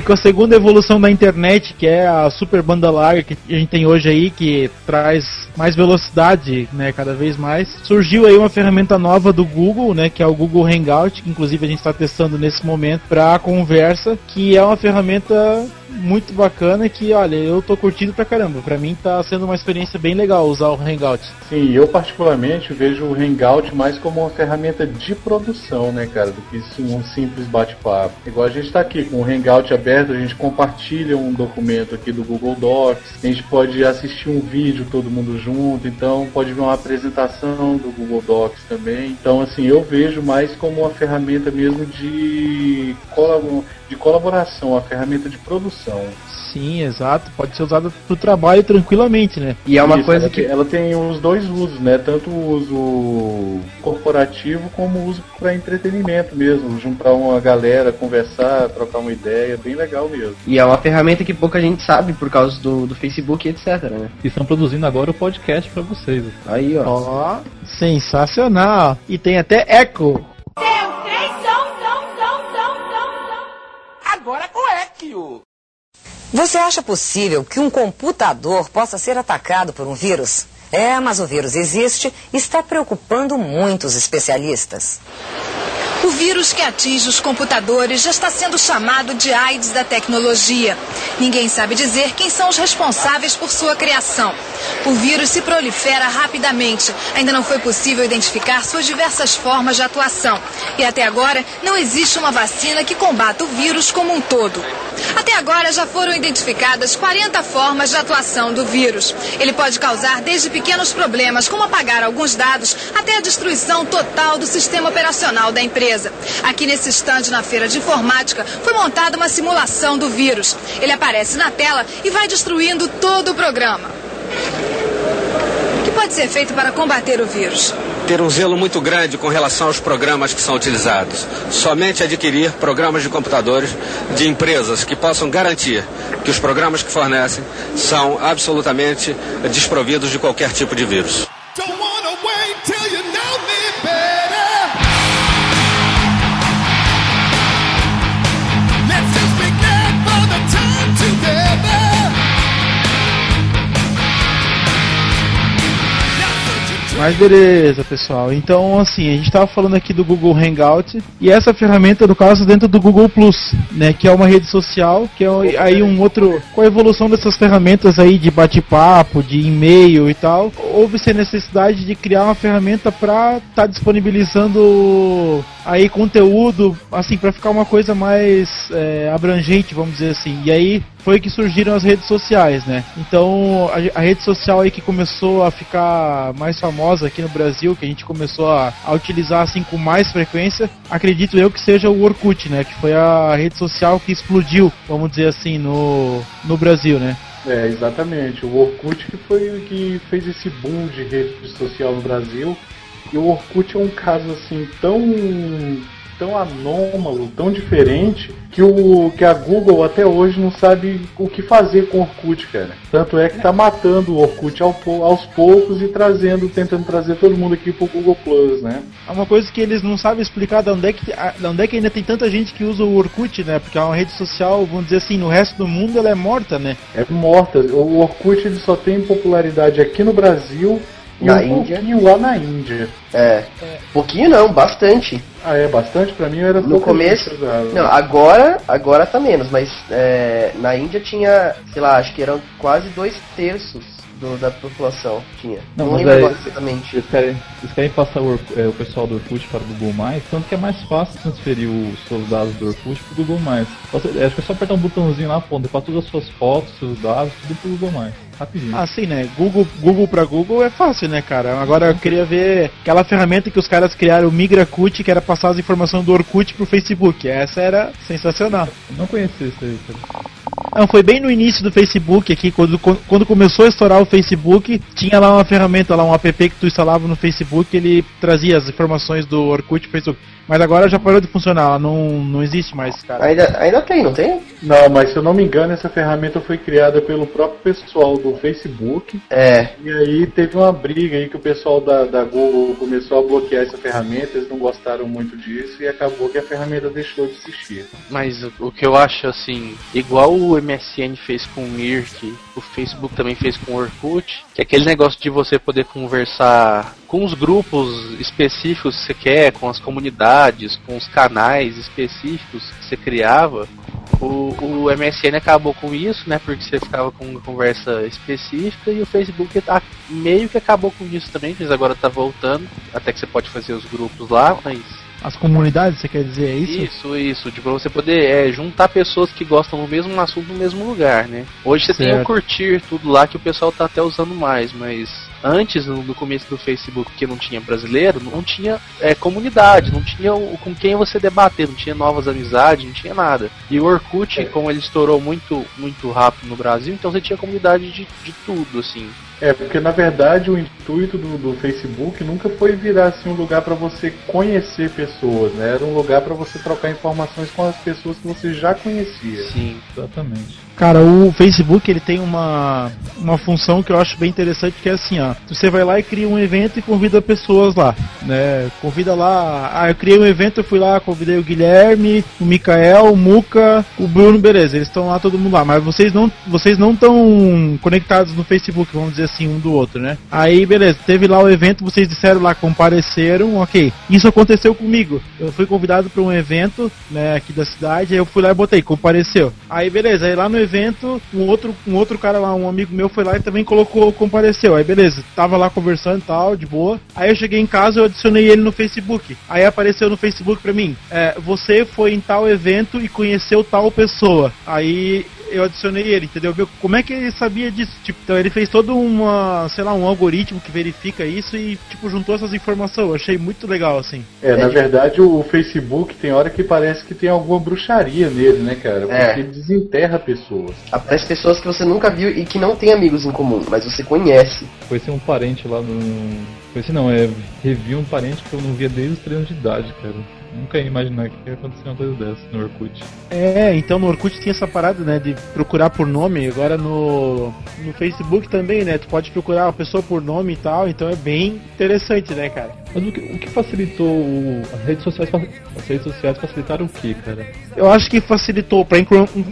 E com a segunda evolução da internet, que é a super banda larga que a gente tem hoje aí, que traz mais velocidade, né, cada vez mais, surgiu aí uma ferramenta nova do Google, né, que é o Google Hangout, que inclusive a gente está testando nesse momento para conversa, que é uma ferramenta muito bacana que, olha, eu tô curtindo pra caramba. Pra mim tá sendo uma experiência bem legal usar o Hangout. Sim, eu particularmente vejo o Hangout mais como uma ferramenta de produção, né, cara, do que um simples bate-papo. Igual a gente tá aqui com o Hangout aberto, a gente compartilha um documento aqui do Google Docs, a gente pode assistir um vídeo todo mundo junto, então pode ver uma apresentação do Google Docs também. Então, assim, eu vejo mais como uma ferramenta mesmo de, colabo- de colaboração, uma ferramenta de produção. Sim, exato. Pode ser usada pro trabalho tranquilamente, né? E é uma Isso, coisa ela que. tem- ela tem os dois usos, né? Tanto o uso corporativo como o uso para entretenimento mesmo, juntar uma galera, conversar, trocar uma ideia, bem legal mesmo. E é uma ferramenta que pouca gente sabe por causa do, do Facebook e etc, né? E estão produzindo agora o podcast pra vocês. Aí, ó. Ó, sensacional. E tem até eco. Qual é que o... Você acha possível que um computador possa ser atacado por um vírus? É, mas o vírus existe e está preocupando muitos especialistas. O vírus que atinge os computadores já está sendo chamado de AIDS da tecnologia. Ninguém sabe dizer quem são os responsáveis por sua criação. O vírus se prolifera rapidamente. Ainda não foi possível identificar suas diversas formas de atuação. E até agora não existe uma vacina que combata o vírus como um todo. Até agora já foram identificadas 40 formas de atuação do vírus. Ele pode causar desde pequenos problemas, como apagar alguns dados, até a destruição total do sistema operacional da empresa. Aqui nesse estande na feira de informática foi montada uma simulação do vírus. Ele aparece na tela e vai destruindo todo o programa. O que pode ser feito para combater o vírus? Ter um zelo muito grande com relação aos programas que são utilizados. Somente adquirir programas de computadores de empresas que possam garantir que os programas que fornecem são absolutamente desprovidos de qualquer tipo de vírus. Mas beleza, pessoal. Então, assim, a gente tava falando aqui do Google Hangout e essa ferramenta, no caso, dentro do Google Plus, né? Que é uma rede social, que é aí um outro. Com a evolução dessas ferramentas aí de bate-papo, de e-mail e tal, houve-se a necessidade de criar uma ferramenta para estar tá disponibilizando aí conteúdo, assim, para ficar uma coisa mais é, abrangente, vamos dizer assim. E aí foi que surgiram as redes sociais, né? Então a, a, rede social aí que começou a ficar mais famosa aqui no Brasil, que a gente começou a, a, utilizar assim com mais frequência, acredito eu que seja o Orkut, né? Que foi a rede social que explodiu, vamos dizer assim, no, no Brasil, né? É, exatamente. O Orkut que foi o que fez esse boom de rede social no Brasil. E o Orkut é um caso assim tão tão anômalo, tão diferente, que, o, que a Google até hoje não sabe o que fazer com o Orkut, cara. Tanto é que tá matando o Orkut ao, aos poucos e trazendo, tentando trazer todo mundo aqui pro Google Plus, né? É uma coisa que eles não sabem explicar de onde é que, de onde é que ainda tem tanta gente que usa o Orkut, né? Porque é uma rede social, vamos dizer assim, no resto do mundo ela é morta, né? É morta. O Orkut ele só tem popularidade aqui no Brasil Na um Índia. pouquinho lá na Índia. É. Pouquinho não, bastante. Ah, é bastante? Pra mim era No começo. Não, agora, agora tá menos, mas é, na Índia tinha, sei lá, acho que eram quase dois terços do- da população. Tinha. Não, mas lembro é- exatamente. Eles querem, eles querem passar o, é, o pessoal do Orkut para o Google+, tanto que é mais fácil transferir os seus dados do Orkut para o Google+. Você, acho que é só apertar um botãozinho lá, pô, para todas as suas fotos, seus dados, tudo pro Google+. Rapidinho. Ah, sim, né? Google, Google pra Google é fácil, né, cara? Agora eu queria ver aquela ferramenta que os caras criaram, o MigraCut, que era passar as informações do Orkut pro Facebook. Essa era sensacional. Não conhecia isso aí, cara. Não, foi bem no início do Facebook aqui, quando, quando começou a estourar o Facebook, tinha lá uma ferramenta, lá um app que tu instalava no Facebook, ele trazia as informações do Orkut pro Facebook. Mas agora já parou de funcionar, ela não, não existe mais, cara. Ainda, ainda tem, não tem? Não, mas se eu não me engano, essa ferramenta foi criada pelo próprio pessoal do Facebook. É. E aí teve uma briga aí que o pessoal da, da Google começou a bloquear essa ferramenta, eles não gostaram muito disso e acabou que a ferramenta deixou de existir. Mas o, o que eu acho assim, igual o MSN fez com o Mirk, o Facebook também fez com o Orkut, é aquele negócio de você poder conversar com os grupos específicos que você quer, com as comunidades, com os canais específicos que você criava. O, o MSN acabou com isso, né? Porque você ficava com uma conversa específica e o Facebook tá- meio que acabou com isso também, mas agora tá voltando. Até que você pode fazer os grupos lá, mas As comunidades, você quer dizer, é isso? isso, isso, de pra você poder é, juntar pessoas que gostam do mesmo assunto no mesmo lugar, né? Hoje você tem o Certo. curtir, tudo lá que o pessoal tá até usando mais, mas antes, no, começo do Facebook, que não tinha brasileiro, não tinha é, comunidade, não tinha o, com quem você debater, não tinha novas amizades, não tinha nada. E o Orkut, como ele estourou muito, muito rápido no Brasil, então você tinha comunidade de, de tudo, assim. É, porque na verdade o intuito do, do Facebook nunca foi virar assim um lugar para você conhecer pessoas, né? Era um lugar para você trocar informações com as pessoas que você já conhecia. Sim, exatamente. Cara, o Facebook ele tem uma, uma função que eu acho bem interessante que é assim, ó. Você vai lá e cria um evento e convida pessoas lá, né? Convida lá, ah, eu criei um evento, eu fui lá, convidei o Guilherme, o Mikael, o Muca, o Bruno, beleza, eles estão lá todo mundo lá, mas vocês não vocês não estão conectados no Facebook, vamos dizer assim um do outro, né? Aí, beleza, teve lá o evento, vocês disseram lá, compareceram, ok. Isso aconteceu comigo. Eu fui convidado para um evento, né, aqui da cidade, aí eu fui lá e botei, compareceu. Aí, beleza, aí lá no evento, um outro, um outro cara lá, um amigo meu foi lá e também colocou, compareceu. Aí, beleza, tava lá conversando e tal, de boa. Aí eu cheguei em casa, eu adicionei ele no Facebook. Aí apareceu no Facebook pra mim, é, você foi em tal evento e conheceu tal pessoa. Aí eu adicionei ele, entendeu? Como é que ele sabia disso? Tipo, então ele fez todo uma, sei lá, um algoritmo que verifica isso e tipo juntou essas informações. Eu achei muito legal assim. É, na verdade o Facebook tem hora que parece que tem alguma bruxaria nele, né, cara? Porque É. ele desenterra pessoas. Aparece pessoas que você nunca viu e que não tem amigos em comum, mas você conhece. Conheci um parente lá no. Conheci não, é. Revi um parente que eu não via desde os 3 anos de idade, cara. Nunca ia imaginar que ia acontecer uma coisa dessa no Orkut. É, então no Orkut tinha essa parada, né, de procurar por nome. Agora no, no Facebook também, né, tu pode procurar a pessoa por nome e tal, então é bem interessante, né, cara? Mas o que, o que facilitou o- as redes sociais? As redes sociais facilitaram o que, cara? Eu acho que facilitou para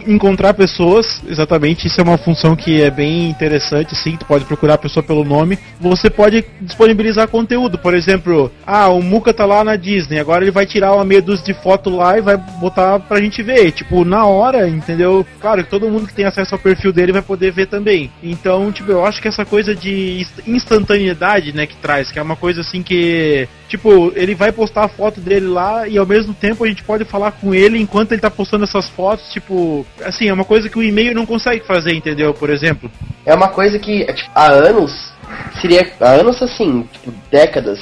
encontrar pessoas, exatamente, isso é uma função que é bem interessante, sim, tu pode procurar a pessoa pelo nome. Você pode disponibilizar conteúdo, por exemplo, ah, o Muka tá lá na Disney, agora ele vai tirar uma meia dúzia de foto lá e vai botar pra gente ver, tipo, na hora, entendeu? Claro que todo mundo que tem acesso ao perfil dele vai poder ver também. Então, tipo, eu acho que essa coisa de inst- instantaneidade, né, que traz, que é uma coisa assim que, tipo, ele vai postar a foto dele lá e ao mesmo tempo a gente pode falar com ele enquanto ele tá postando essas fotos, tipo, assim, é uma coisa que o e-mail não consegue fazer, entendeu? Por exemplo. É uma coisa que, é, tipo, há anos, seria. Há anos assim, tipo, décadas,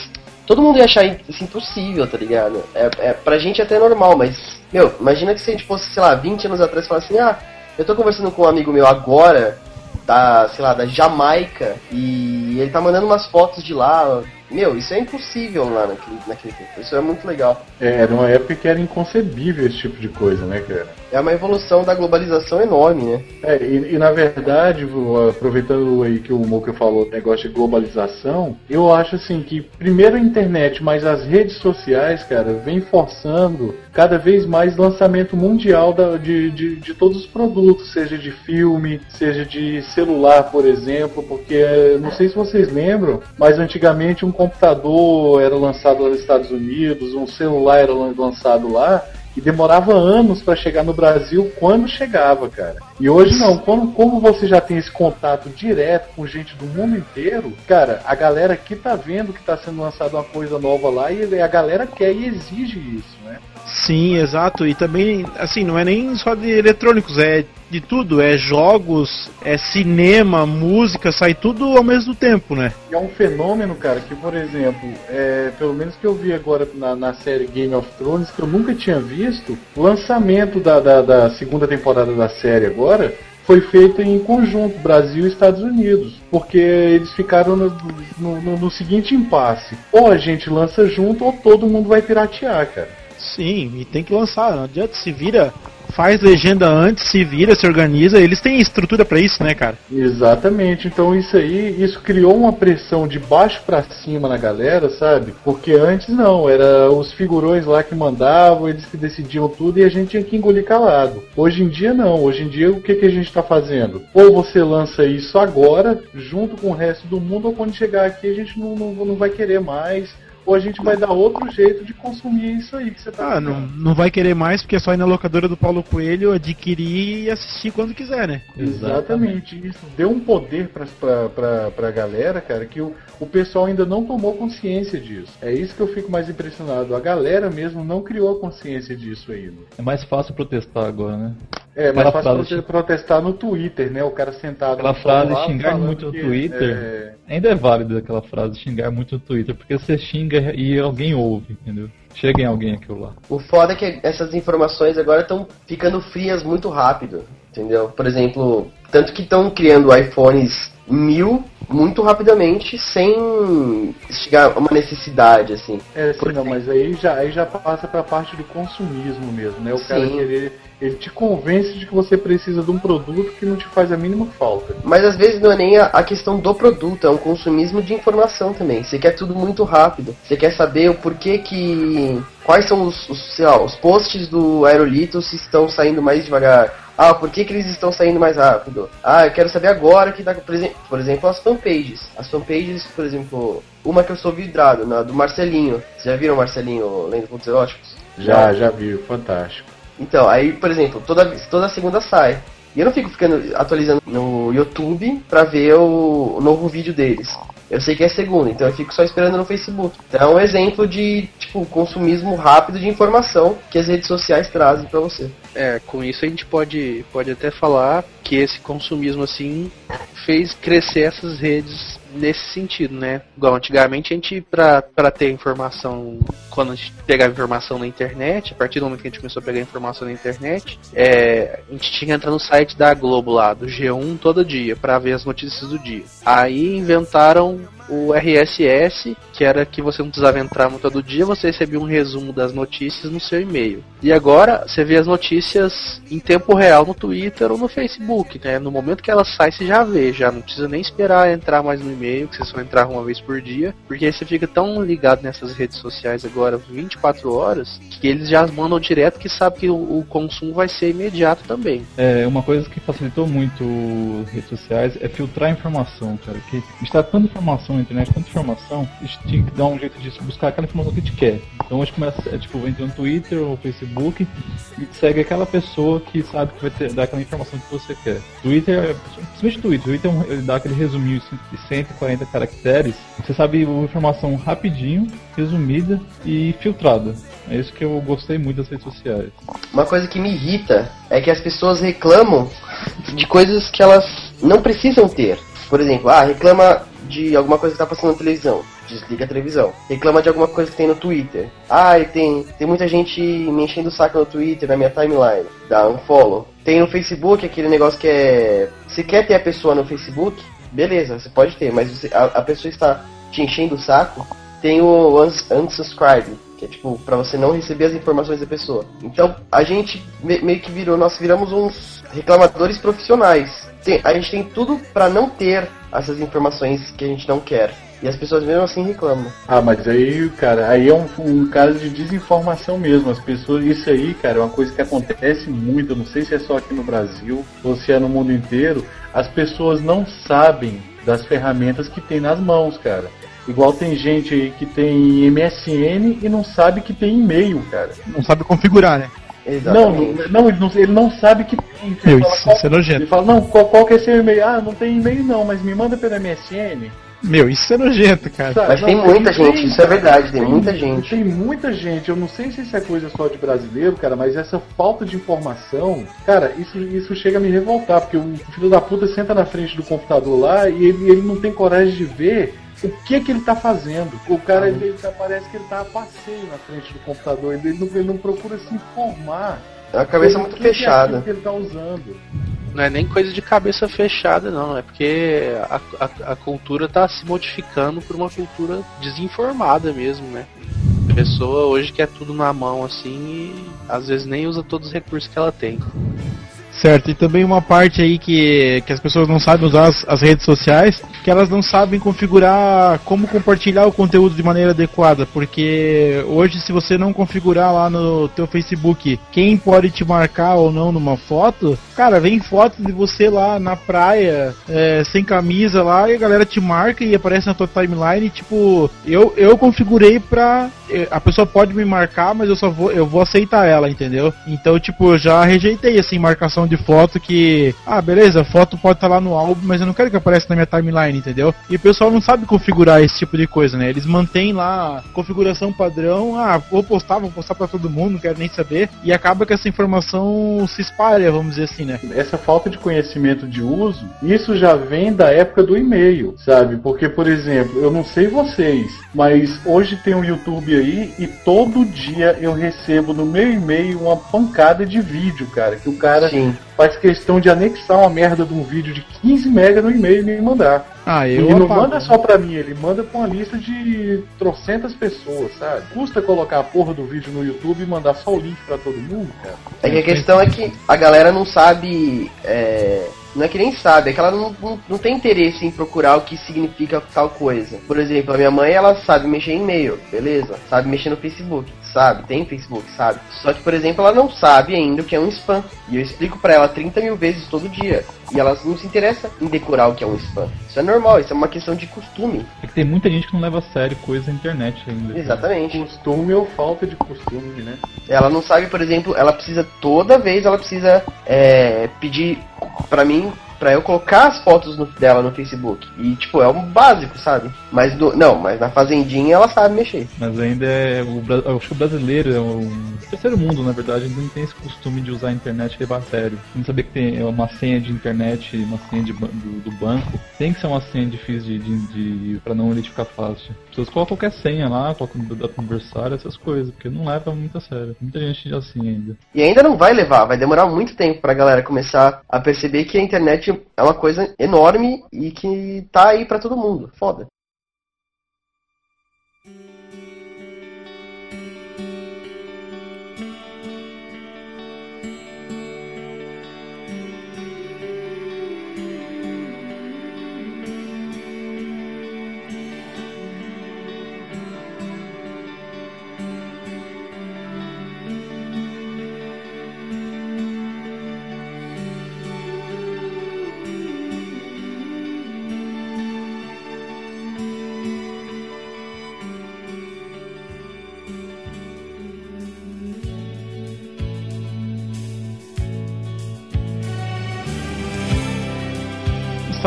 todo mundo ia achar isso impossível, tá ligado? É, é, pra gente é até normal, mas, meu, imagina que se a gente fosse, sei lá, 20 anos atrás e falasse assim, ah, eu tô conversando com um amigo meu agora, da, sei lá, da Jamaica, e ele tá mandando umas fotos de lá. Meu, isso é impossível lá naquele, naquele tempo. Isso é muito legal. É, era uma época que era inconcebível esse tipo de coisa, né, cara? É uma evolução da globalização enorme, né? É, e, e, na verdade, aproveitando aí que o Moka falou do negócio de globalização, eu acho assim que primeiro a internet, mas as redes sociais, cara, vem forçando cada vez mais lançamento mundial da- de, de, de todos os produtos, seja de filme, seja de celular, por exemplo, porque eh, não sei se vocês lembram, mas antigamente um computador era lançado lá nos Estados Unidos, um celular era lan- lançado lá, e demorava anos para chegar no Brasil quando chegava, cara. E hoje não, como, como você já tem esse contato direto com gente do mundo inteiro, cara, a galera aqui tá vendo que tá sendo lançada uma coisa nova lá e a galera quer e exige isso, né? Sim, exato. E também, assim, não é nem só de eletrônicos, é de tudo. É jogos, é cinema, música, sai tudo ao mesmo tempo, né? É um fenômeno, cara, que, por exemplo, é, pelo menos que eu vi agora na, na série Game of Thrones, que eu nunca tinha visto, o lançamento da, da, da segunda temporada da série agora foi feito em conjunto, Brasil e Estados Unidos, porque eles ficaram no, no- no- no seguinte impasse: ou a gente lança junto, ou todo mundo vai piratear, cara. Sim, e tem que lançar, não adianta, se vira, faz legenda antes, se vira, se organiza, eles têm estrutura pra isso, né, cara? Exatamente, então isso aí, isso criou uma pressão de baixo pra cima na galera, sabe? Porque antes não, era os figurões lá que mandavam, eles que decidiam tudo e a gente tinha que engolir calado. Hoje em dia não, hoje em dia o que, que a gente tá fazendo? Ou você lança isso agora, junto com o resto do mundo, ou quando chegar aqui a gente não, não, não vai querer mais, ou a gente vai dar outro jeito de consumir isso aí que você tá Ah, não, não vai querer mais porque é só ir na locadora do Paulo Coelho, adquirir e assistir quando quiser, né? Exatamente, isso deu um poder pra, pra, pra, pra galera, cara, que o, o pessoal ainda não tomou consciência disso. É isso que eu fico mais impressionado. A galera mesmo não criou a consciência disso ainda. É mais fácil protestar agora, né? É, mas Aquela fácil frase- prote- protestar no Twitter, né? O cara sentado Aquela no frase xingar muito no Twitter. é, Ainda é válida aquela frase xingar muito no Twitter, porque você xinga e alguém ouve, entendeu? Chega em alguém aquilo lá. O foda é que essas informações agora estão ficando frias muito rápido, entendeu? Por exemplo, tanto que estão criando iPhones mil muito rapidamente, sem chegar a uma necessidade, assim. É, sim, não, mas aí já, aí já passa pra parte do consumismo mesmo, né? O cara Sim. querer. Ele te convence de que você precisa de um produto que não te faz a mínima falta. Mas às vezes não é nem a, a questão do produto, é um consumismo de informação também. Você quer tudo muito rápido. Você quer saber o porquê que. Quais são os, os, sei lá, os posts do Aerolitos estão saindo mais devagar. Ah, por que, que eles estão saindo mais rápido? Ah, eu quero saber agora que dá. Por exemplo, por exemplo, as fanpages. As fanpages, por exemplo, uma que eu sou vidrado, na do Marcelinho. Vocês já viram o Marcelinho lendo contos eróticos? Já, já vi, fantástico. Então, aí, por exemplo, toda, toda segunda sai. E eu não fico ficando atualizando no YouTube pra ver o, o novo vídeo deles. Eu sei que é segunda, então eu fico só esperando no Facebook. Então é um exemplo de, tipo, consumismo rápido de informação que as redes sociais trazem pra você. É, com isso a gente pode, pode até falar que esse consumismo assim fez crescer essas redes nesse sentido, né? Igual antigamente a gente, pra ter informação, quando a gente pegava informação na internet, a partir do momento que a gente começou a pegar informação na internet, é, a gente tinha que entrar no site da Globo lá, do G1 todo dia, pra ver as notícias do dia. Aí inventaram o RSS, que era que você não precisava entrar no todo dia, você recebia um resumo das notícias no seu e-mail. E agora você vê as notícias em tempo real no Twitter ou no Facebook, né? No momento que ela sai, você já vê, já não precisa nem esperar entrar mais no e-mail, que você só entrar uma vez por dia, porque aí você fica tão ligado nessas redes sociais agora 24 horas que eles já mandam direto que sabe que o, o consumo vai ser imediato também. É, uma coisa que facilitou muito redes sociais é filtrar informação, cara. Que está tanta informação na internet, tanta informação, tinha que dar um jeito de buscar aquela informação que a gente quer. Então a gente começa, é, tipo, entra no Twitter ou Facebook e segue aquela pessoa que sabe que vai ter, dar aquela informação que você quer. Twitter, é- principalmente Twitter, Twitter é ele dá aquele resuminho de 140 caracteres, você sabe uma informação rapidinho, resumida e filtrada. É isso que eu gostei muito das redes sociais. Uma coisa que me irrita é que as pessoas reclamam de coisas que elas não precisam ter. Por exemplo, ah, reclama de alguma coisa que tá passando na televisão. Desliga a televisão. Reclama de alguma coisa que tem no Twitter. Ah, tem, tem muita gente me enchendo o saco no Twitter, na minha timeline. Dá um follow. Tem no Facebook aquele negócio que é. Você quer ter a pessoa no Facebook? Beleza, você pode ter, mas você- a, a pessoa está te enchendo o saco. Tem o uns, unsubscribe, que é tipo, pra você não receber as informações da pessoa. Então, a gente me- meio que virou, nós viramos uns reclamadores profissionais. Tem- a gente tem tudo pra não ter essas informações que a gente não quer. E as pessoas mesmo assim reclamam. Ah, mas aí, cara, aí é um, um caso de desinformação mesmo. As pessoas, isso aí, cara, é uma coisa que acontece muito. Eu não sei se é só aqui no Brasil ou se é no mundo inteiro. As pessoas não sabem das ferramentas que tem nas mãos, cara. Igual tem gente aí que tem MSN e não sabe que tem e-mail, cara. Não sabe configurar, né? Não, não, não, ele não, ele não sabe que tem. Meu, fala, isso, qual- isso é nojento. Ele fala, não, qual, qual que é seu e-mail? Ah, não tem e-mail não, mas me manda pelo MSN. Meu, isso é nojento, cara. Sabe? Mas tem Não, muita gente, isso é verdade, tem muita gente. Tem muita gente, eu não sei se isso é coisa só de brasileiro, cara, mas essa falta de informação, cara, isso, isso chega a me revoltar, porque o filho da puta senta na frente do computador lá e ele, ele não tem coragem de ver o que que ele tá fazendo. O cara, ele, ele tá- parece que ele tá a passeio na frente do computador, ele não, ele não procura se informar. É uma cabeça sobre muito que que é fechada. que ele tá usando. Não é nem coisa de cabeça fechada, não. É porque a, a, a cultura tá se modificando por uma cultura desinformada mesmo, né? A pessoa hoje quer tudo na mão assim e às vezes nem usa todos os recursos que ela tem. Certo, e também uma parte aí que, que as pessoas não sabem usar as, as redes sociais, que elas não sabem configurar como compartilhar o conteúdo de maneira adequada, porque hoje se você não configurar lá no teu Facebook quem pode te marcar ou não numa foto, cara, vem foto de você lá na praia, é, sem camisa lá, e a galera te marca e aparece na tua timeline, tipo, eu, eu configurei pra. A pessoa pode me marcar, mas eu só vou, eu vou aceitar ela, entendeu? Então, tipo, eu já rejeitei assim, marcação de foto que. Ah, beleza, foto pode estar lá no álbum, mas eu não quero que apareça na minha timeline, entendeu? E o pessoal não sabe configurar esse tipo de coisa, né? Eles mantêm lá configuração padrão, ah, vou postar, vou postar pra todo mundo, não quero nem saber. E acaba que essa informação se espalha, vamos dizer assim, né? essa falta de conhecimento de uso, isso já vem da época do e-mail, sabe? Porque, por exemplo, eu não sei vocês, mas hoje tem um YouTube aí e todo dia eu recebo no meu e-mail uma pancada de vídeo, cara, que o cara Sim. Faz questão de anexar uma merda de um vídeo de 15 mega no e-mail e me mandar. Ah, eu não apago. manda só pra mim, ele manda pra uma lista de trocentas pessoas, sabe? Custa colocar a porra do vídeo no YouTube e mandar só o link pra todo mundo, cara. É que a questão é que a galera não sabe. é, Não é que nem sabe, é que ela não, não, não tem interesse em procurar o que significa tal coisa. Por exemplo, a minha mãe, ela sabe mexer em e-mail, beleza? Sabe mexer no Facebook. Sabe, tem Facebook, sabe. Só que, por exemplo, ela não sabe ainda o que é um spam. E eu explico pra ela 30 mil vezes todo dia. E ela não se interessa em decorar o que é um spam. Isso é normal, isso é uma questão de costume. É que tem muita gente que não leva a sério coisa na internet ainda. cara. Exatamente. Costume ou falta de costume, né? Ela não sabe, por exemplo, ela precisa toda vez ela precisa é, pedir pra mim pra eu colocar as fotos no- dela no Facebook. E tipo, é um básico, sabe? Mas do, não, mas na fazendinha ela sabe mexer. Mas ainda é. O, acho que o brasileiro é um. Terceiro mundo, na verdade, ainda não tem esse costume de usar a internet levar a sério. Não saber que tem uma senha de internet, uma senha de, do, do banco. Tem que ser uma senha difícil de, de, de, pra não identificar fácil. As pessoas colocam qualquer senha lá, colocam data do aniversário, essas coisas, porque não leva muito a sério. Muita gente assim ainda. E ainda não vai levar, vai demorar muito tempo pra galera começar a perceber que a internet é uma coisa enorme e que tá aí pra todo mundo. Foda.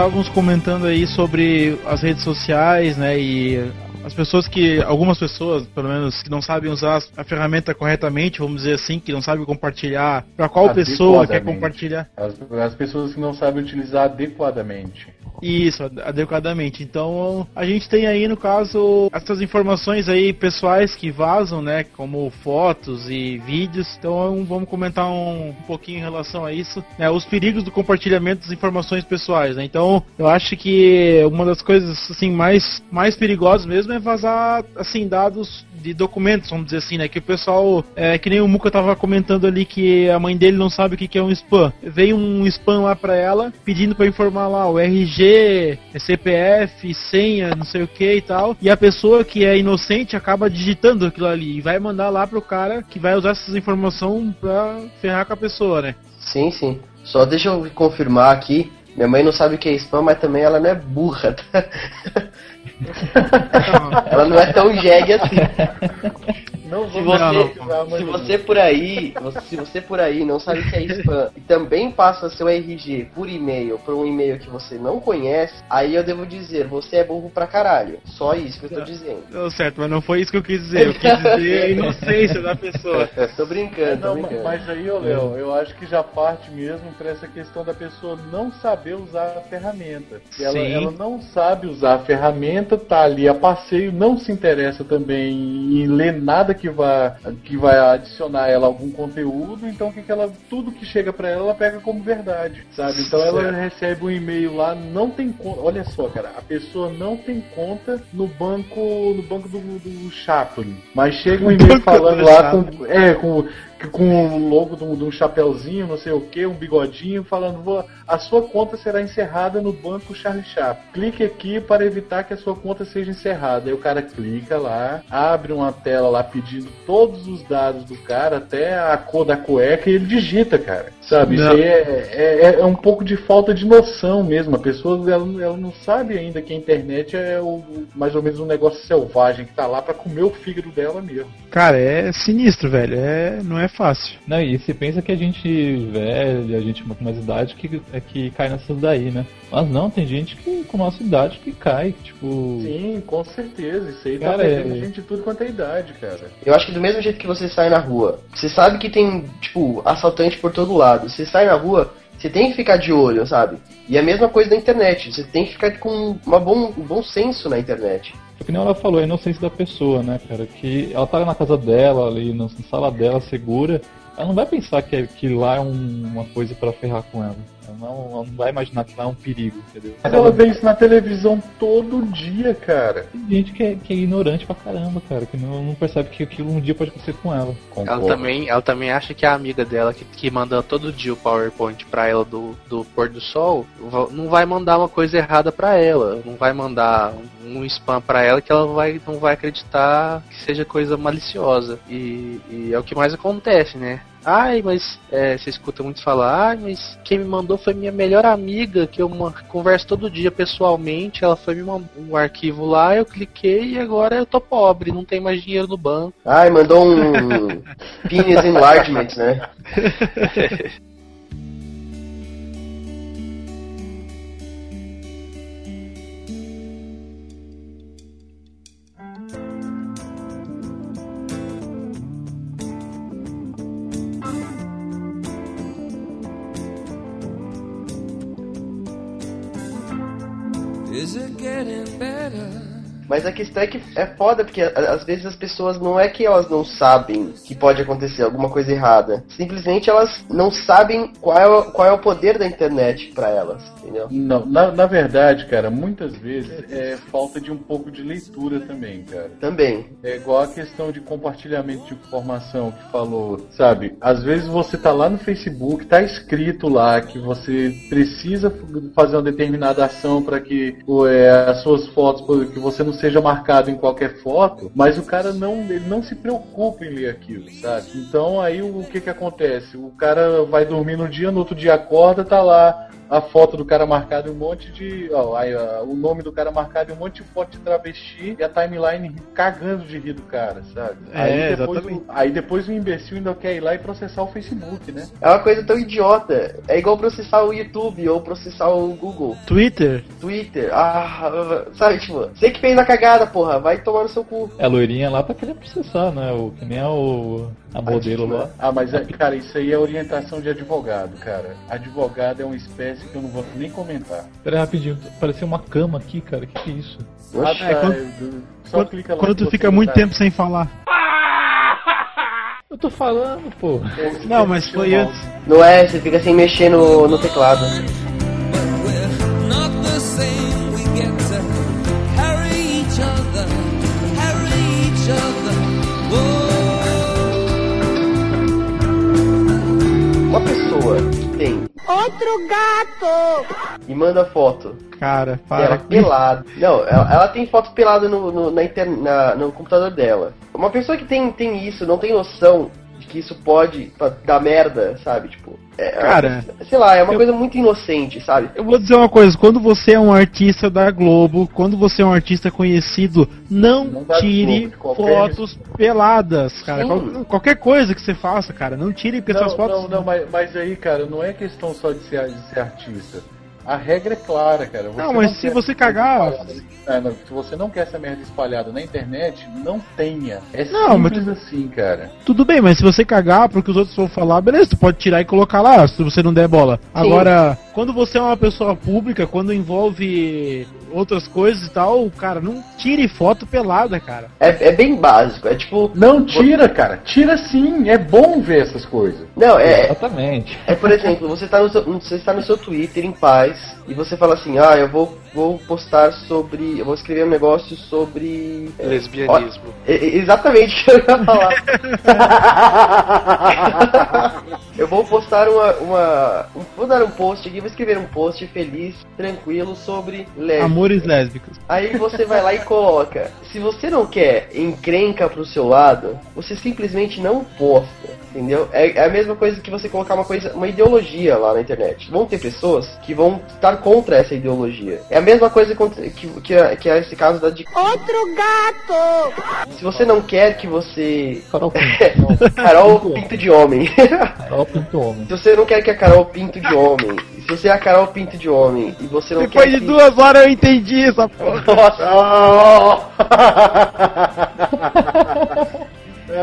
Estávamos comentando aí sobre as redes sociais, né? E as pessoas que. Algumas pessoas, pelo menos, que não sabem usar a ferramenta corretamente, vamos dizer assim, que não sabem compartilhar. Para qual pessoa quer compartilhar? As, as pessoas que não sabem utilizar adequadamente. Isso, ad- adequadamente. Então, a gente tem aí, no caso, essas informações aí pessoais que vazam, né? Como fotos e vídeos. Então, vamos comentar um, um pouquinho em relação a isso. né, os perigos do compartilhamento das informações pessoais, né? Então, eu acho que uma das coisas, assim, mais, mais perigosas mesmo é vazar, assim, dados de documentos, vamos dizer assim, né? Que o pessoal, é, que nem o Muka tava comentando ali que a mãe dele não sabe o que que é um spam. Veio um spam lá pra ela, pedindo pra informar lá o RG, CPF, senha, não sei o que e tal. E a pessoa que é inocente acaba digitando aquilo ali e vai mandar lá pro cara que vai usar essas informações pra ferrar com a pessoa, né? Sim, sim. Só deixa eu confirmar aqui. Minha mãe não sabe o que é spam, mas também ela não é burra, tá? ela não é tão jegue assim. Não Se vou você, pesquisar, mas se você por aí, se você por aí não sabe o que é spam e também passa seu RG por e-mail para um e-mail que você não conhece, aí eu devo dizer, você é burro pra caralho. Só isso que eu tô dizendo. Deu certo, mas não foi isso que eu quis dizer. Eu quis dizer a inocência da pessoa. tô brincando, tô Não, brincando. mas aí, ô Léo, eu acho que já parte mesmo pra essa questão da pessoa não saber usar a ferramenta. Se ela, ela não sabe usar a ferramenta, tá ali a passeio, não se interessa também em ler nada que vai, que vai adicionar ela algum conteúdo, então o que, que ela. Tudo que chega pra ela, ela pega como verdade. Sabe? Então ela Certo. recebe um e-mail lá, não tem conta. Olha só, cara, a pessoa não tem conta no banco. no banco do, do Chaplin. Mas chega um e-mail falando do lá com. É, com com o logo de um, de um chapeuzinho, não sei o que, um bigodinho, falando, "Vou- a sua conta será encerrada no banco Charlie Chaplin. Clique aqui para evitar que a sua conta seja encerrada. Aí o cara clica lá, abre uma tela lá pedindo todos os dados do cara, até a cor da cueca, e ele digita, cara. Sabe? Isso Não. aí é, é, é um pouco de falta de noção mesmo. A pessoa ela, ela não sabe ainda que a internet é o, mais ou menos um negócio selvagem que tá lá para comer o fígado dela mesmo. Cara, é sinistro, velho. É, não é fácil. Não, e se pensa que a gente velho, a gente com mais idade que, é que cai nessas daí, né? Mas não, tem gente que com nossa idade que cai, tipo. Sim, com certeza. Isso aí tá Cara, pegando é- gente de tudo quanto é idade, cara. Eu acho que do mesmo jeito que você sai na rua, você sabe que tem, tipo, assaltante por todo lado. Você sai na rua, você tem que ficar de olho, sabe? E a mesma coisa na internet, você tem que ficar com uma bom, um bom senso na internet. É que nem ela falou, a inocência da pessoa, né, cara? Que ela tá na casa dela, ali na sala dela, segura. Ela não vai pensar que, é- que lá é um- uma coisa pra ferrar com ela. Ela não, ela não vai imaginar que lá é um perigo, entendeu? Mas ela vê isso na televisão todo dia, cara. Tem gente que é, que é ignorante pra caramba, cara, que não, não percebe que aquilo um dia pode acontecer com ela. Ela também, ela também acha que a amiga dela, que, que manda todo dia o PowerPoint pra ela do, do pôr do sol, não vai mandar uma coisa errada pra ela. Não vai mandar um spam pra ela que ela vai, não vai acreditar que seja coisa maliciosa. E, e é o que mais acontece, né? Ai, mas é, você escuta muito falar, ai, mas quem me mandou foi minha melhor amiga, que eu converso todo dia pessoalmente. Ela foi me mandar um arquivo lá, eu cliquei e agora eu tô pobre, não tem mais dinheiro no banco. Ai, mandou um penis enlargement, né? getting better? Mas a questão é que é foda, porque às vezes as pessoas não é que elas não sabem que pode acontecer alguma coisa errada. Simplesmente elas não sabem qual é o, qual é o poder da internet pra elas, entendeu? Não, na, na verdade, cara, muitas vezes é falta de um pouco de leitura também, cara. Também. É igual a questão de compartilhamento de informação que falou, sabe? Às vezes você tá lá no Facebook, tá escrito lá que você precisa fazer uma determinada ação para que é, as suas fotos, que você não seja marcado em qualquer foto, mas o cara não, ele não se preocupa em ler aquilo, sabe? Então aí o, o que que acontece? O cara vai dormir no dia, no outro dia acorda, tá lá a foto do cara marcado e um monte de. Ó, aí, ó, o nome do cara marcado e um monte de foto de travesti e a timeline cagando de rir do cara, sabe? É, aí, depois, exatamente. o- aí depois o imbecil ainda quer ir lá e processar o Facebook, né? É uma coisa tão idiota. É igual processar o YouTube ou processar o Google. Twitter? Twitter. Ah, sabe, tipo, você que fez a cagada, porra, vai tomar no seu cu. É a loirinha lá tá querendo processar, né? O, que nem a, o, a modelo lá. Ah, mas, é, cara, isso aí é orientação de advogado, cara. Advogado é uma espécie que eu não vou nem comentar. Pera aí, rapidinho, pareceu uma cama aqui, cara, que que é isso? Ah, É, tá, quando- eu- só Quando, clica lá quando tu fica muito tá. tempo sem falar. Eu tô falando, pô. Não, mas foi antes. Não é, você fica sem mexer no, no teclado. Pessoa que tem Outro gato! e manda foto Cara, para. pelada. Não, ela, ela tem foto pelada no, no, na inter- na- no computador dela. Uma pessoa que tem, tem isso, não tem noção que isso pode dar merda, sabe? Tipo, é, Cara, sei lá, é uma eu- coisa muito inocente, sabe? Eu vou dizer uma coisa, quando você é um artista da Globo, quando você é um artista conhecido, não, Não tire Globo, fotos peladas, cara. Qual- qualquer coisa que você faça, cara, não tire porque Não, fotos. não, não, mas, mas aí, cara, não é questão só de ser, de ser artista. A regra é clara, cara. Você Não, mas se quer você cagar- espalhada- É, não, se você não quer essa merda espalhada na internet, não tenha. É Não, mas simples assim, cara. Tudo bem, mas se você cagar porque os outros vão falar, beleza, tu pode tirar e colocar lá, se você não der bola. Agora, quando você é uma pessoa pública, quando envolve outras coisas e tal, cara, não tire foto pelada, cara. É, é bem básico, é tipo. Não tira, cara. Tira sim. É bom ver essas coisas. Não, é, Exatamente. É, por exemplo, você está no seu, você está no seu Twitter em paz e você fala assim, ah, eu vou, vou postar sobre. Eu vou escrever um negócio sobre. é, Lesbianismo. ó, exatamente o que eu ia falar. eu vou postar uma. uma um- vou dar um post aqui, vou escrever um post feliz, tranquilo, sobre lésbicas. Amores lésbicos. Aí você vai lá e coloca. Se você não quer encrenca pro seu lado, você simplesmente não posta. Entendeu? É, é a mesma coisa que você colocar uma coisa, uma ideologia lá na internet. Vão ter pessoas que vão estar contra essa ideologia. É a mesma coisa que, que, é, que é esse caso da de Outro gato! se você não quer que você. Carol Pinto. Carol Pinto de Homem. Carol Pinto Homem. se você não quer que a Carol Pinto de Homem. Se você é a Carol Pinto de Homem e você não Depois quer. de que... duas horas eu entendi essa porra. Nossa!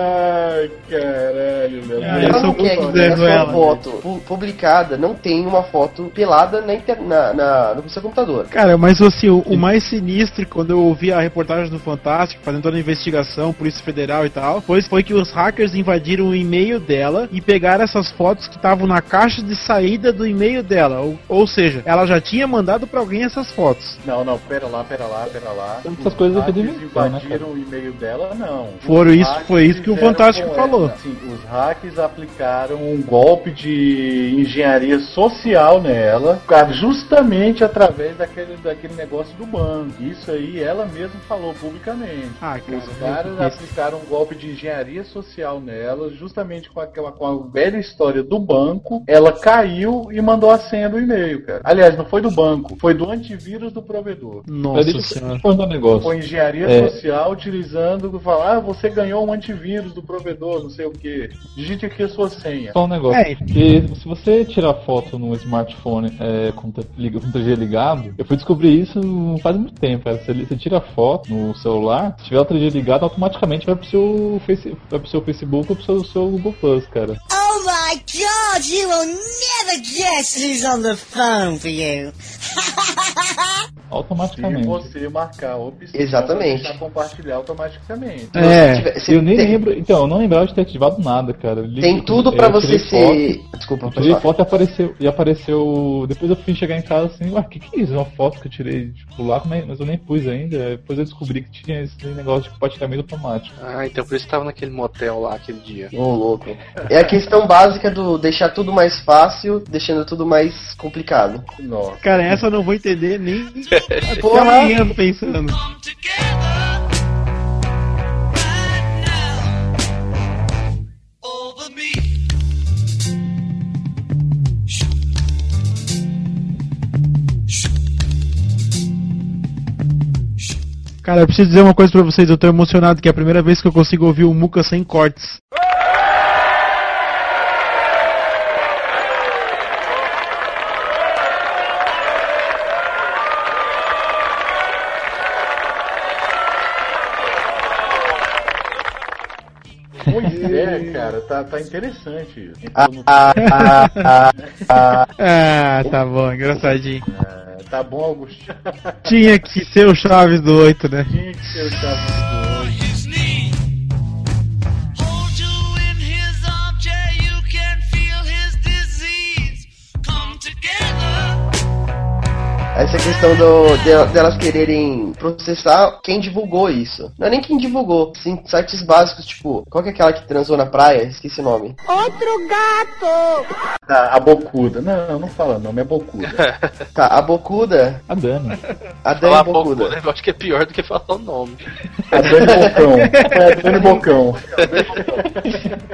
Ai, caralho, meu Ah, Deus. eu tão que é que considerando a sua ela, foto pu- publicada não tem uma foto pelada na, inter- na, na- no seu computador? Cara, mas assim, o, o mais sinistro quando eu ouvi a reportagem do Fantástico, fazendo toda a investigação, Polícia Federal e tal, foi, foi que os hackers invadiram o e-mail dela e pegaram essas fotos que estavam na caixa de saída do e-mail dela. Ou, ou seja, ela já tinha mandado pra alguém essas fotos. Não, não, pera lá, pera lá, pera lá. Essas Os coisas aqui né, invadiram o e-mail dela, não. Foram isso- foi isso que o Fantástico falou. ela. Sim, os hackers aplicaram um golpe de engenharia social nela, justamente através daquele, daquele negócio do banco. Isso aí ela mesma falou publicamente. Ah, cara, Os caras isso- aplicaram um golpe de engenharia social nela, justamente com aquela com a velha história do banco. Ela caiu e mandou a senha do e-mail, cara. Aliás, não foi do banco, foi do antivírus do provedor. Nossa senhora. deixa eu um negócio. Foi engenharia É. social utilizando, falar, ah, você ganhou um antivírus do provedor, não sei o que. Digite aqui a sua senha. Só um negócio. É. Se você tirar foto no smartphone é, com, liga- com 3G ligado, eu fui descobrir isso não faz muito tempo. Cara. Você, você tira foto no celular, se tiver o 3G ligado, automaticamente vai pro seu, face, vai pro seu Facebook ou pro seu, seu Google Plus, cara. Oh my god, you will never guess who's on the phone for you. Se Automaticamente. você marcar a opção, Exatamente. pra compartilhar automaticamente. É. Se tiver- se Eu nem tem, lembro. Então, eu não lembrava de ter ativado nada, cara. Li- tem tudo pra você foto, ser. Desculpa, tirei falar. foto e apareceu, e apareceu. Depois eu fui chegar em casa assim, ué, o que, que é isso? Uma foto que eu tirei tipo, lá, é- mas eu nem pus ainda. Depois eu descobri que tinha esse negócio de compartilhamento automático. Ah, então por isso tava naquele motel lá aquele dia. Ô, louco. É a questão básica do deixar tudo mais fácil, deixando tudo mais complicado. Nossa. Cara, essa eu não vou entender nem Porra. amanhã pensando. Cara, eu preciso dizer uma coisa pra vocês, eu tô emocionado que é a primeira vez que eu consigo ouvir o Muca sem cortes. Pois é, é, cara, tá, tá interessante isso. Ah, ah, ah, ah, ah. É, tá bom, engraçadinho. É, tá bom, Augusto. Tinha que ser o Chaves do 8, né? Tinha que ser o Chaves do 8. Essa questão do, de- delas quererem processar quem divulgou isso. Não é nem quem divulgou, sim sites básicos, tipo, qual que é aquela que transou na praia? Esqueci o nome. Outro gato! Ah, a Bocuda. Não, não fala nome, é Bocuda. Tá, a Bocuda, A Dani. a Dani pouco, Bocuda. eu acho que é pior do que falar o nome. A Dani Bocão. É, a Dani Bocão.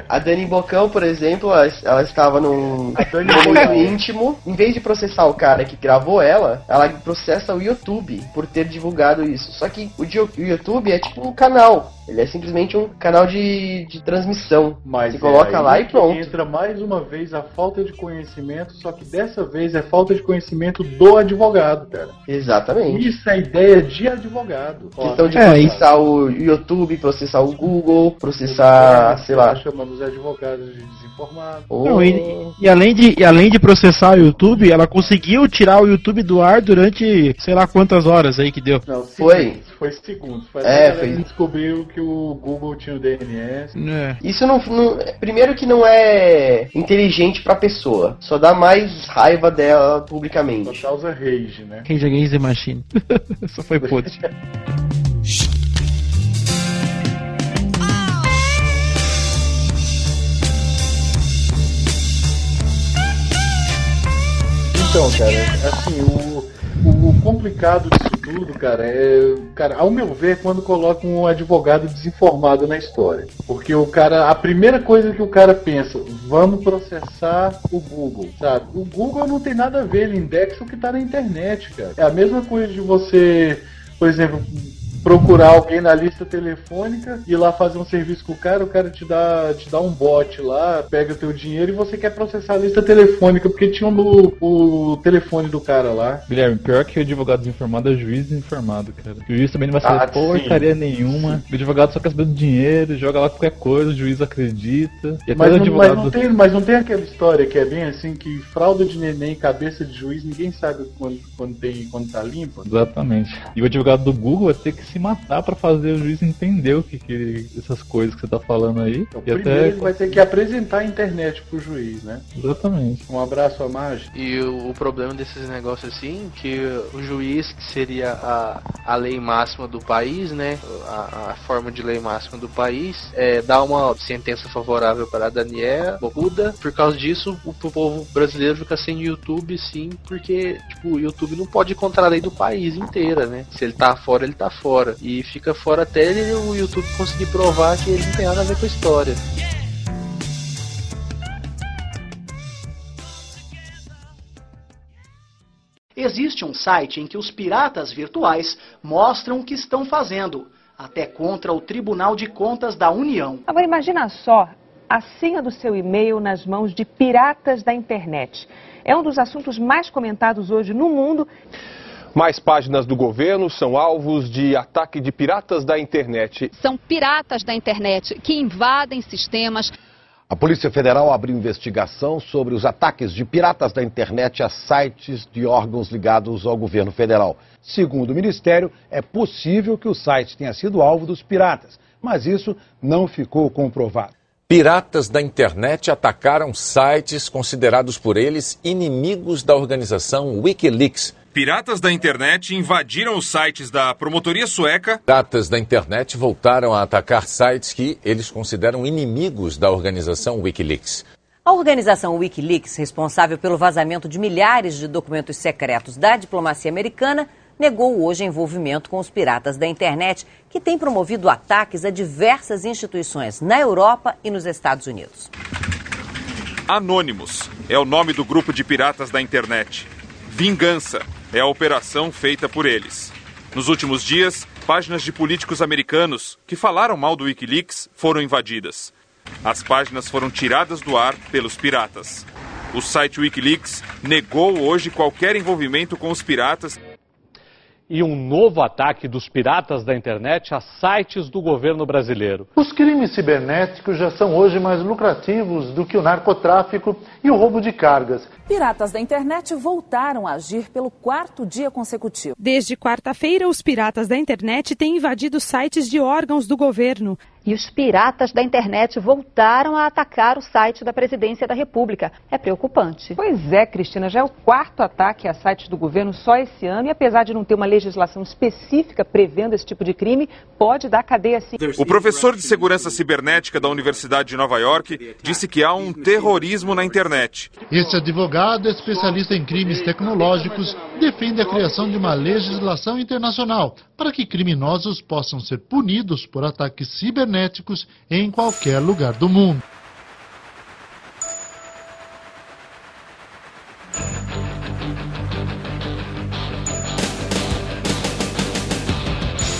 A Dani Bocão, por exemplo, ela, ela estava num A Dani momento Bocão. íntimo. Em vez de processar o cara que gravou ela, ela processa o YouTube por ter divulgado isso. Só que o, YouTube é tipo um canal. Ele é simplesmente um canal de, de transmissão. Mas Você coloca é lá e pronto. Entra mais uma vez a falta de conhecimento, só que dessa vez é falta de conhecimento do advogado, cara. Exatamente. Isso é ideia de advogado. Questão de É, processar o YouTube, processar o Google, processar, sei lá. Tá chamando os advogados de desinformados. Não, e, e além de, e além de processar o YouTube, ela conseguiu tirar o YouTube do ar durante sei lá quantas horas aí que deu. Não, Foi. Foi segundos. Foi É, foi- descobriu que o Google tinha o DNS. É. Isso não, não- Primeiro que não é inteligente pra pessoa. Só dá mais raiva dela Só publicamente. causa rage, né? Rage Against the Machine. Só foi podre. Então, cara, assim, o, o, complicado disso tudo, cara, é. Cara, ao meu ver, quando coloca um advogado desinformado na história. Porque o cara. A primeira coisa que o cara pensa, vamos processar o Google, sabe? O Google não tem nada a ver, ele indexa o que tá na internet, cara. É a mesma coisa de você, por exemplo. Procurar alguém na lista telefônica, ir lá fazer um serviço com o cara, o cara te dá, te dá um bot lá, pega teu dinheiro e você quer processar a lista telefônica, porque tinha o, o telefone do cara lá. Guilherme, pior que o advogado desinformado é o juiz desinformado, cara. O juiz também não vai saber Ah, porcaria sim. nenhuma. O advogado só quer saber do dinheiro, joga lá qualquer coisa, o juiz acredita. E Mas o não, mas, advogado. não tem, mas não tem aquela história que é bem assim, que fralda de neném, cabeça de juiz, ninguém sabe quando, quando, tem, quando tá limpa. Exatamente. E o advogado do Google vai ter que se matar pra fazer o juiz entender o que, que essas coisas que você tá falando aí. e Primeiro até. ele vai ter que apresentar a internet pro juiz, né? Exatamente. Um abraço a Margem. E o, o problema desses negócios assim, que o juiz, que seria a, a lei máxima do país, né? A, a forma de lei máxima do país, é, dá uma sentença favorável para a Daniela Bocuda. Por causa disso, o, o povo brasileiro fica sem YouTube, sim, porque tipo, o YouTube não pode ir contra a lei do país inteira, né? Se ele tá fora, ele tá fora. E fica fora até ele, o YouTube conseguir provar que ele não tem nada a ver com a história. Existe um site em que os piratas virtuais mostram o que estão fazendo, até contra o Tribunal de Contas da União. Agora imagina só a senha do seu e-mail nas mãos de piratas da internet. É um dos assuntos mais comentados hoje no mundo. Mais páginas do governo são alvos de ataque de piratas da internet. São piratas da internet que invadem sistemas. A Polícia Federal abriu investigação sobre os ataques de piratas da internet a sites de órgãos ligados ao governo federal. Segundo o Ministério, é possível que o site tenha sido alvo dos piratas, mas isso não ficou comprovado. Piratas da internet atacaram sites considerados por eles inimigos da organização Wikileaks. Piratas da internet invadiram os sites da promotoria sueca. Piratas da internet voltaram a atacar sites que eles consideram inimigos da organização Wikileaks. A organização Wikileaks, responsável pelo vazamento de milhares de documentos secretos da diplomacia americana, negou hoje envolvimento com os piratas da internet, que têm promovido ataques a diversas instituições na Europa e nos Estados Unidos. Anônimos é o nome do grupo de piratas da internet. Vingança é a operação feita por eles. Nos últimos dias, páginas de políticos americanos que falaram mal do Wikileaks foram invadidas. As páginas foram tiradas do ar pelos piratas. O site Wikileaks negou hoje qualquer envolvimento com os piratas e um novo ataque dos piratas da internet a sites do governo brasileiro. Os crimes cibernéticos já são hoje mais lucrativos do que o narcotráfico e o roubo de cargas. Piratas da internet voltaram a agir pelo quarto dia consecutivo. Desde quarta-feira, os piratas da internet têm invadido sites de órgãos do governo. E os piratas da internet voltaram a atacar o site da Presidência da República. É preocupante. Pois é, Cristina, já é o quarto ataque a sites do governo só esse ano e apesar de não ter uma legislação específica prevendo esse tipo de crime, pode dar cadeia sim. O professor de segurança cibernética da Universidade de Nova York disse que há um terrorismo na internet. Este advogado, especialista em crimes tecnológicos, defende a criação de uma legislação internacional para que criminosos possam ser punidos por ataques cibernéticos em qualquer lugar do mundo.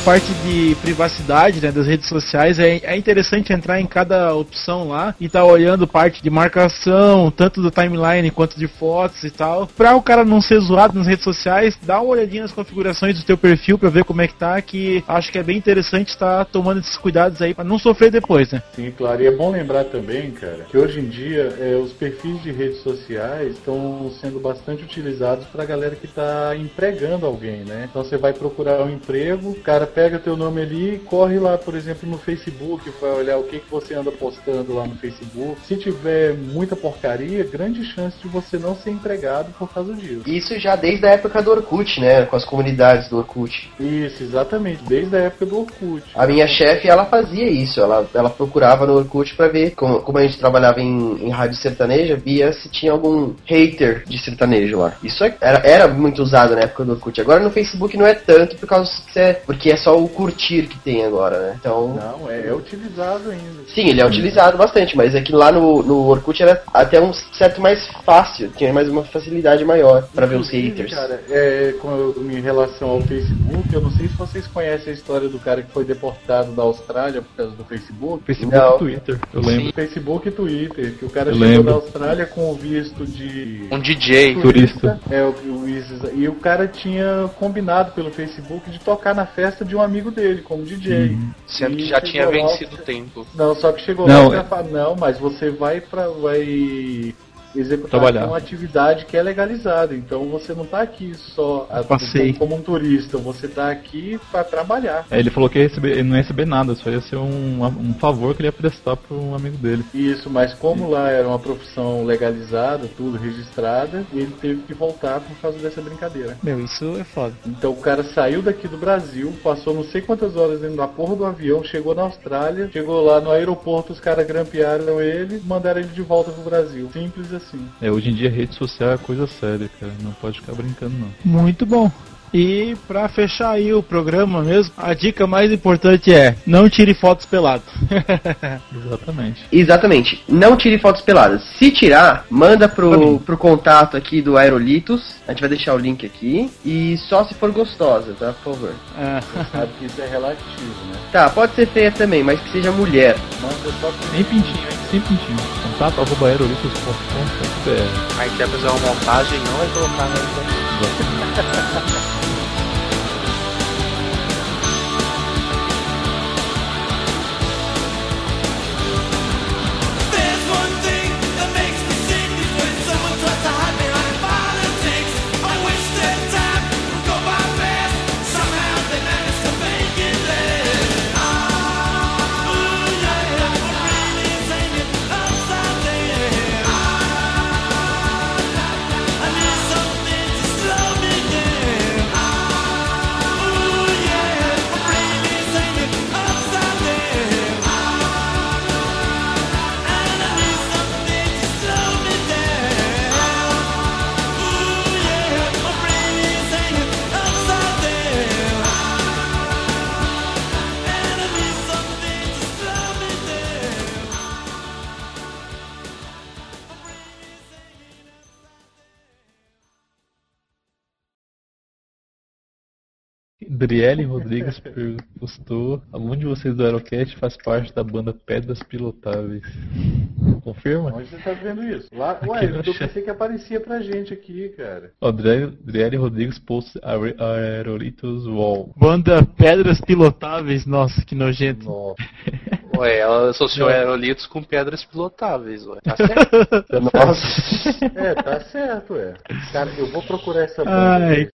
Parte de privacidade né, das redes sociais, é, é interessante entrar em cada opção lá e tá olhando parte de marcação, tanto do timeline quanto de fotos e tal. Pra o cara não ser zoado nas redes sociais, dá uma olhadinha nas configurações do teu perfil pra ver como é que tá, que acho que é bem interessante estar tomando esses cuidados aí pra não sofrer depois, né? Sim, claro. E é bom lembrar também, cara, que hoje em dia é, os perfis de redes sociais estão sendo bastante utilizados pra galera que tá empregando alguém, né? Então você vai procurar um emprego, o cara pega teu nome ali e corre lá, por exemplo, no Facebook, vai olhar o que, que você anda postando lá no Facebook. Se tiver muita porcaria, grande chance de você não ser empregado por causa disso. Isso já desde a época do Orkut, né? Com as comunidades do Orkut. Isso, exatamente, desde a época do Orkut. A minha chefe, ela fazia isso, ela, ela procurava no Orkut pra ver, como, como a gente trabalhava em, em rádio sertaneja, via se tinha algum hater de sertanejo lá. Isso é- era, era muito usado na época do Orkut. Agora no Facebook não é tanto, por causa que é, porque é só o curtir que tem agora, né? Então. Não, é, é utilizado ainda. Sim, ele é utilizado bastante, mas é que lá no, no Orkut era até um certo mais fácil, tinha mais uma facilidade maior pra ver os haters. Cara, é, com, em relação ao Facebook, eu não sei se vocês conhecem a história do cara que foi deportado da Austrália por causa do Facebook. Facebook Não. e Twitter, eu lembro. Facebook e Twitter, que o cara Eu chegou lembro. da Austrália com o visto de Um DJ. Turista. É, o, o Isis- e o cara tinha combinado pelo Facebook de tocar na festa de um amigo dele, como DJ. Uhum. Sendo que já tinha vencido o tempo. Não, só que chegou Não, lá e é- fala, não, mas você vai para vai executar Trabalhar. uma atividade que é legalizada. Então você não tá aqui só a- Passeio. como um turista, você tá aqui para trabalhar. É, ele falou que ia receber, ele não ia receber nada, só ia ser um, um favor que ele ia prestar para um amigo dele. Isso, mas como lá era uma profissão legalizada, tudo registrada, ele teve que voltar por causa dessa brincadeira. Meu, isso é foda. Então o cara saiu daqui do Brasil, passou não sei quantas horas dentro da porra do avião, chegou na Austrália, chegou lá no aeroporto, os caras grampearam ele, mandaram ele de volta pro Brasil. Simples assim. É, hoje em dia rede social é coisa séria, cara. Não pode ficar brincando, não. Muito bom. E pra fechar aí o programa mesmo, a dica mais importante é não tire fotos peladas. Exatamente. Exatamente. Não tire fotos peladas. Se tirar, manda pro, pro contato aqui do Aerolitos. A gente vai deixar o link aqui. E só se for gostosa, tá? Por favor. Você sabe que isso é relativo, né? Tá, pode ser feia também, mas que seja mulher. Manda só Sem pintinho, hein? Sem pintinho. Contato arroba aerolitos.com.br Aí quer fazer uma montagem, não vai colocar na internet. Driele Rodrigues postou. Algum de vocês do Aerocast faz parte da banda Pedras Pilotáveis. Confirma? Onde você tá vendo isso? Lá, Aqui ué, eu pensei que aparecia pra gente aqui, cara. Ó, Driele Rodrigues posta Aer- Aerolitos Wall. Banda Pedras Pilotáveis, nossa, que nojento. Ué, ela associou aerolitos com pedras pilotáveis, ué. Tá certo? Nossa. é, tá certo, é. Cara, eu vou procurar essa banda. Ai,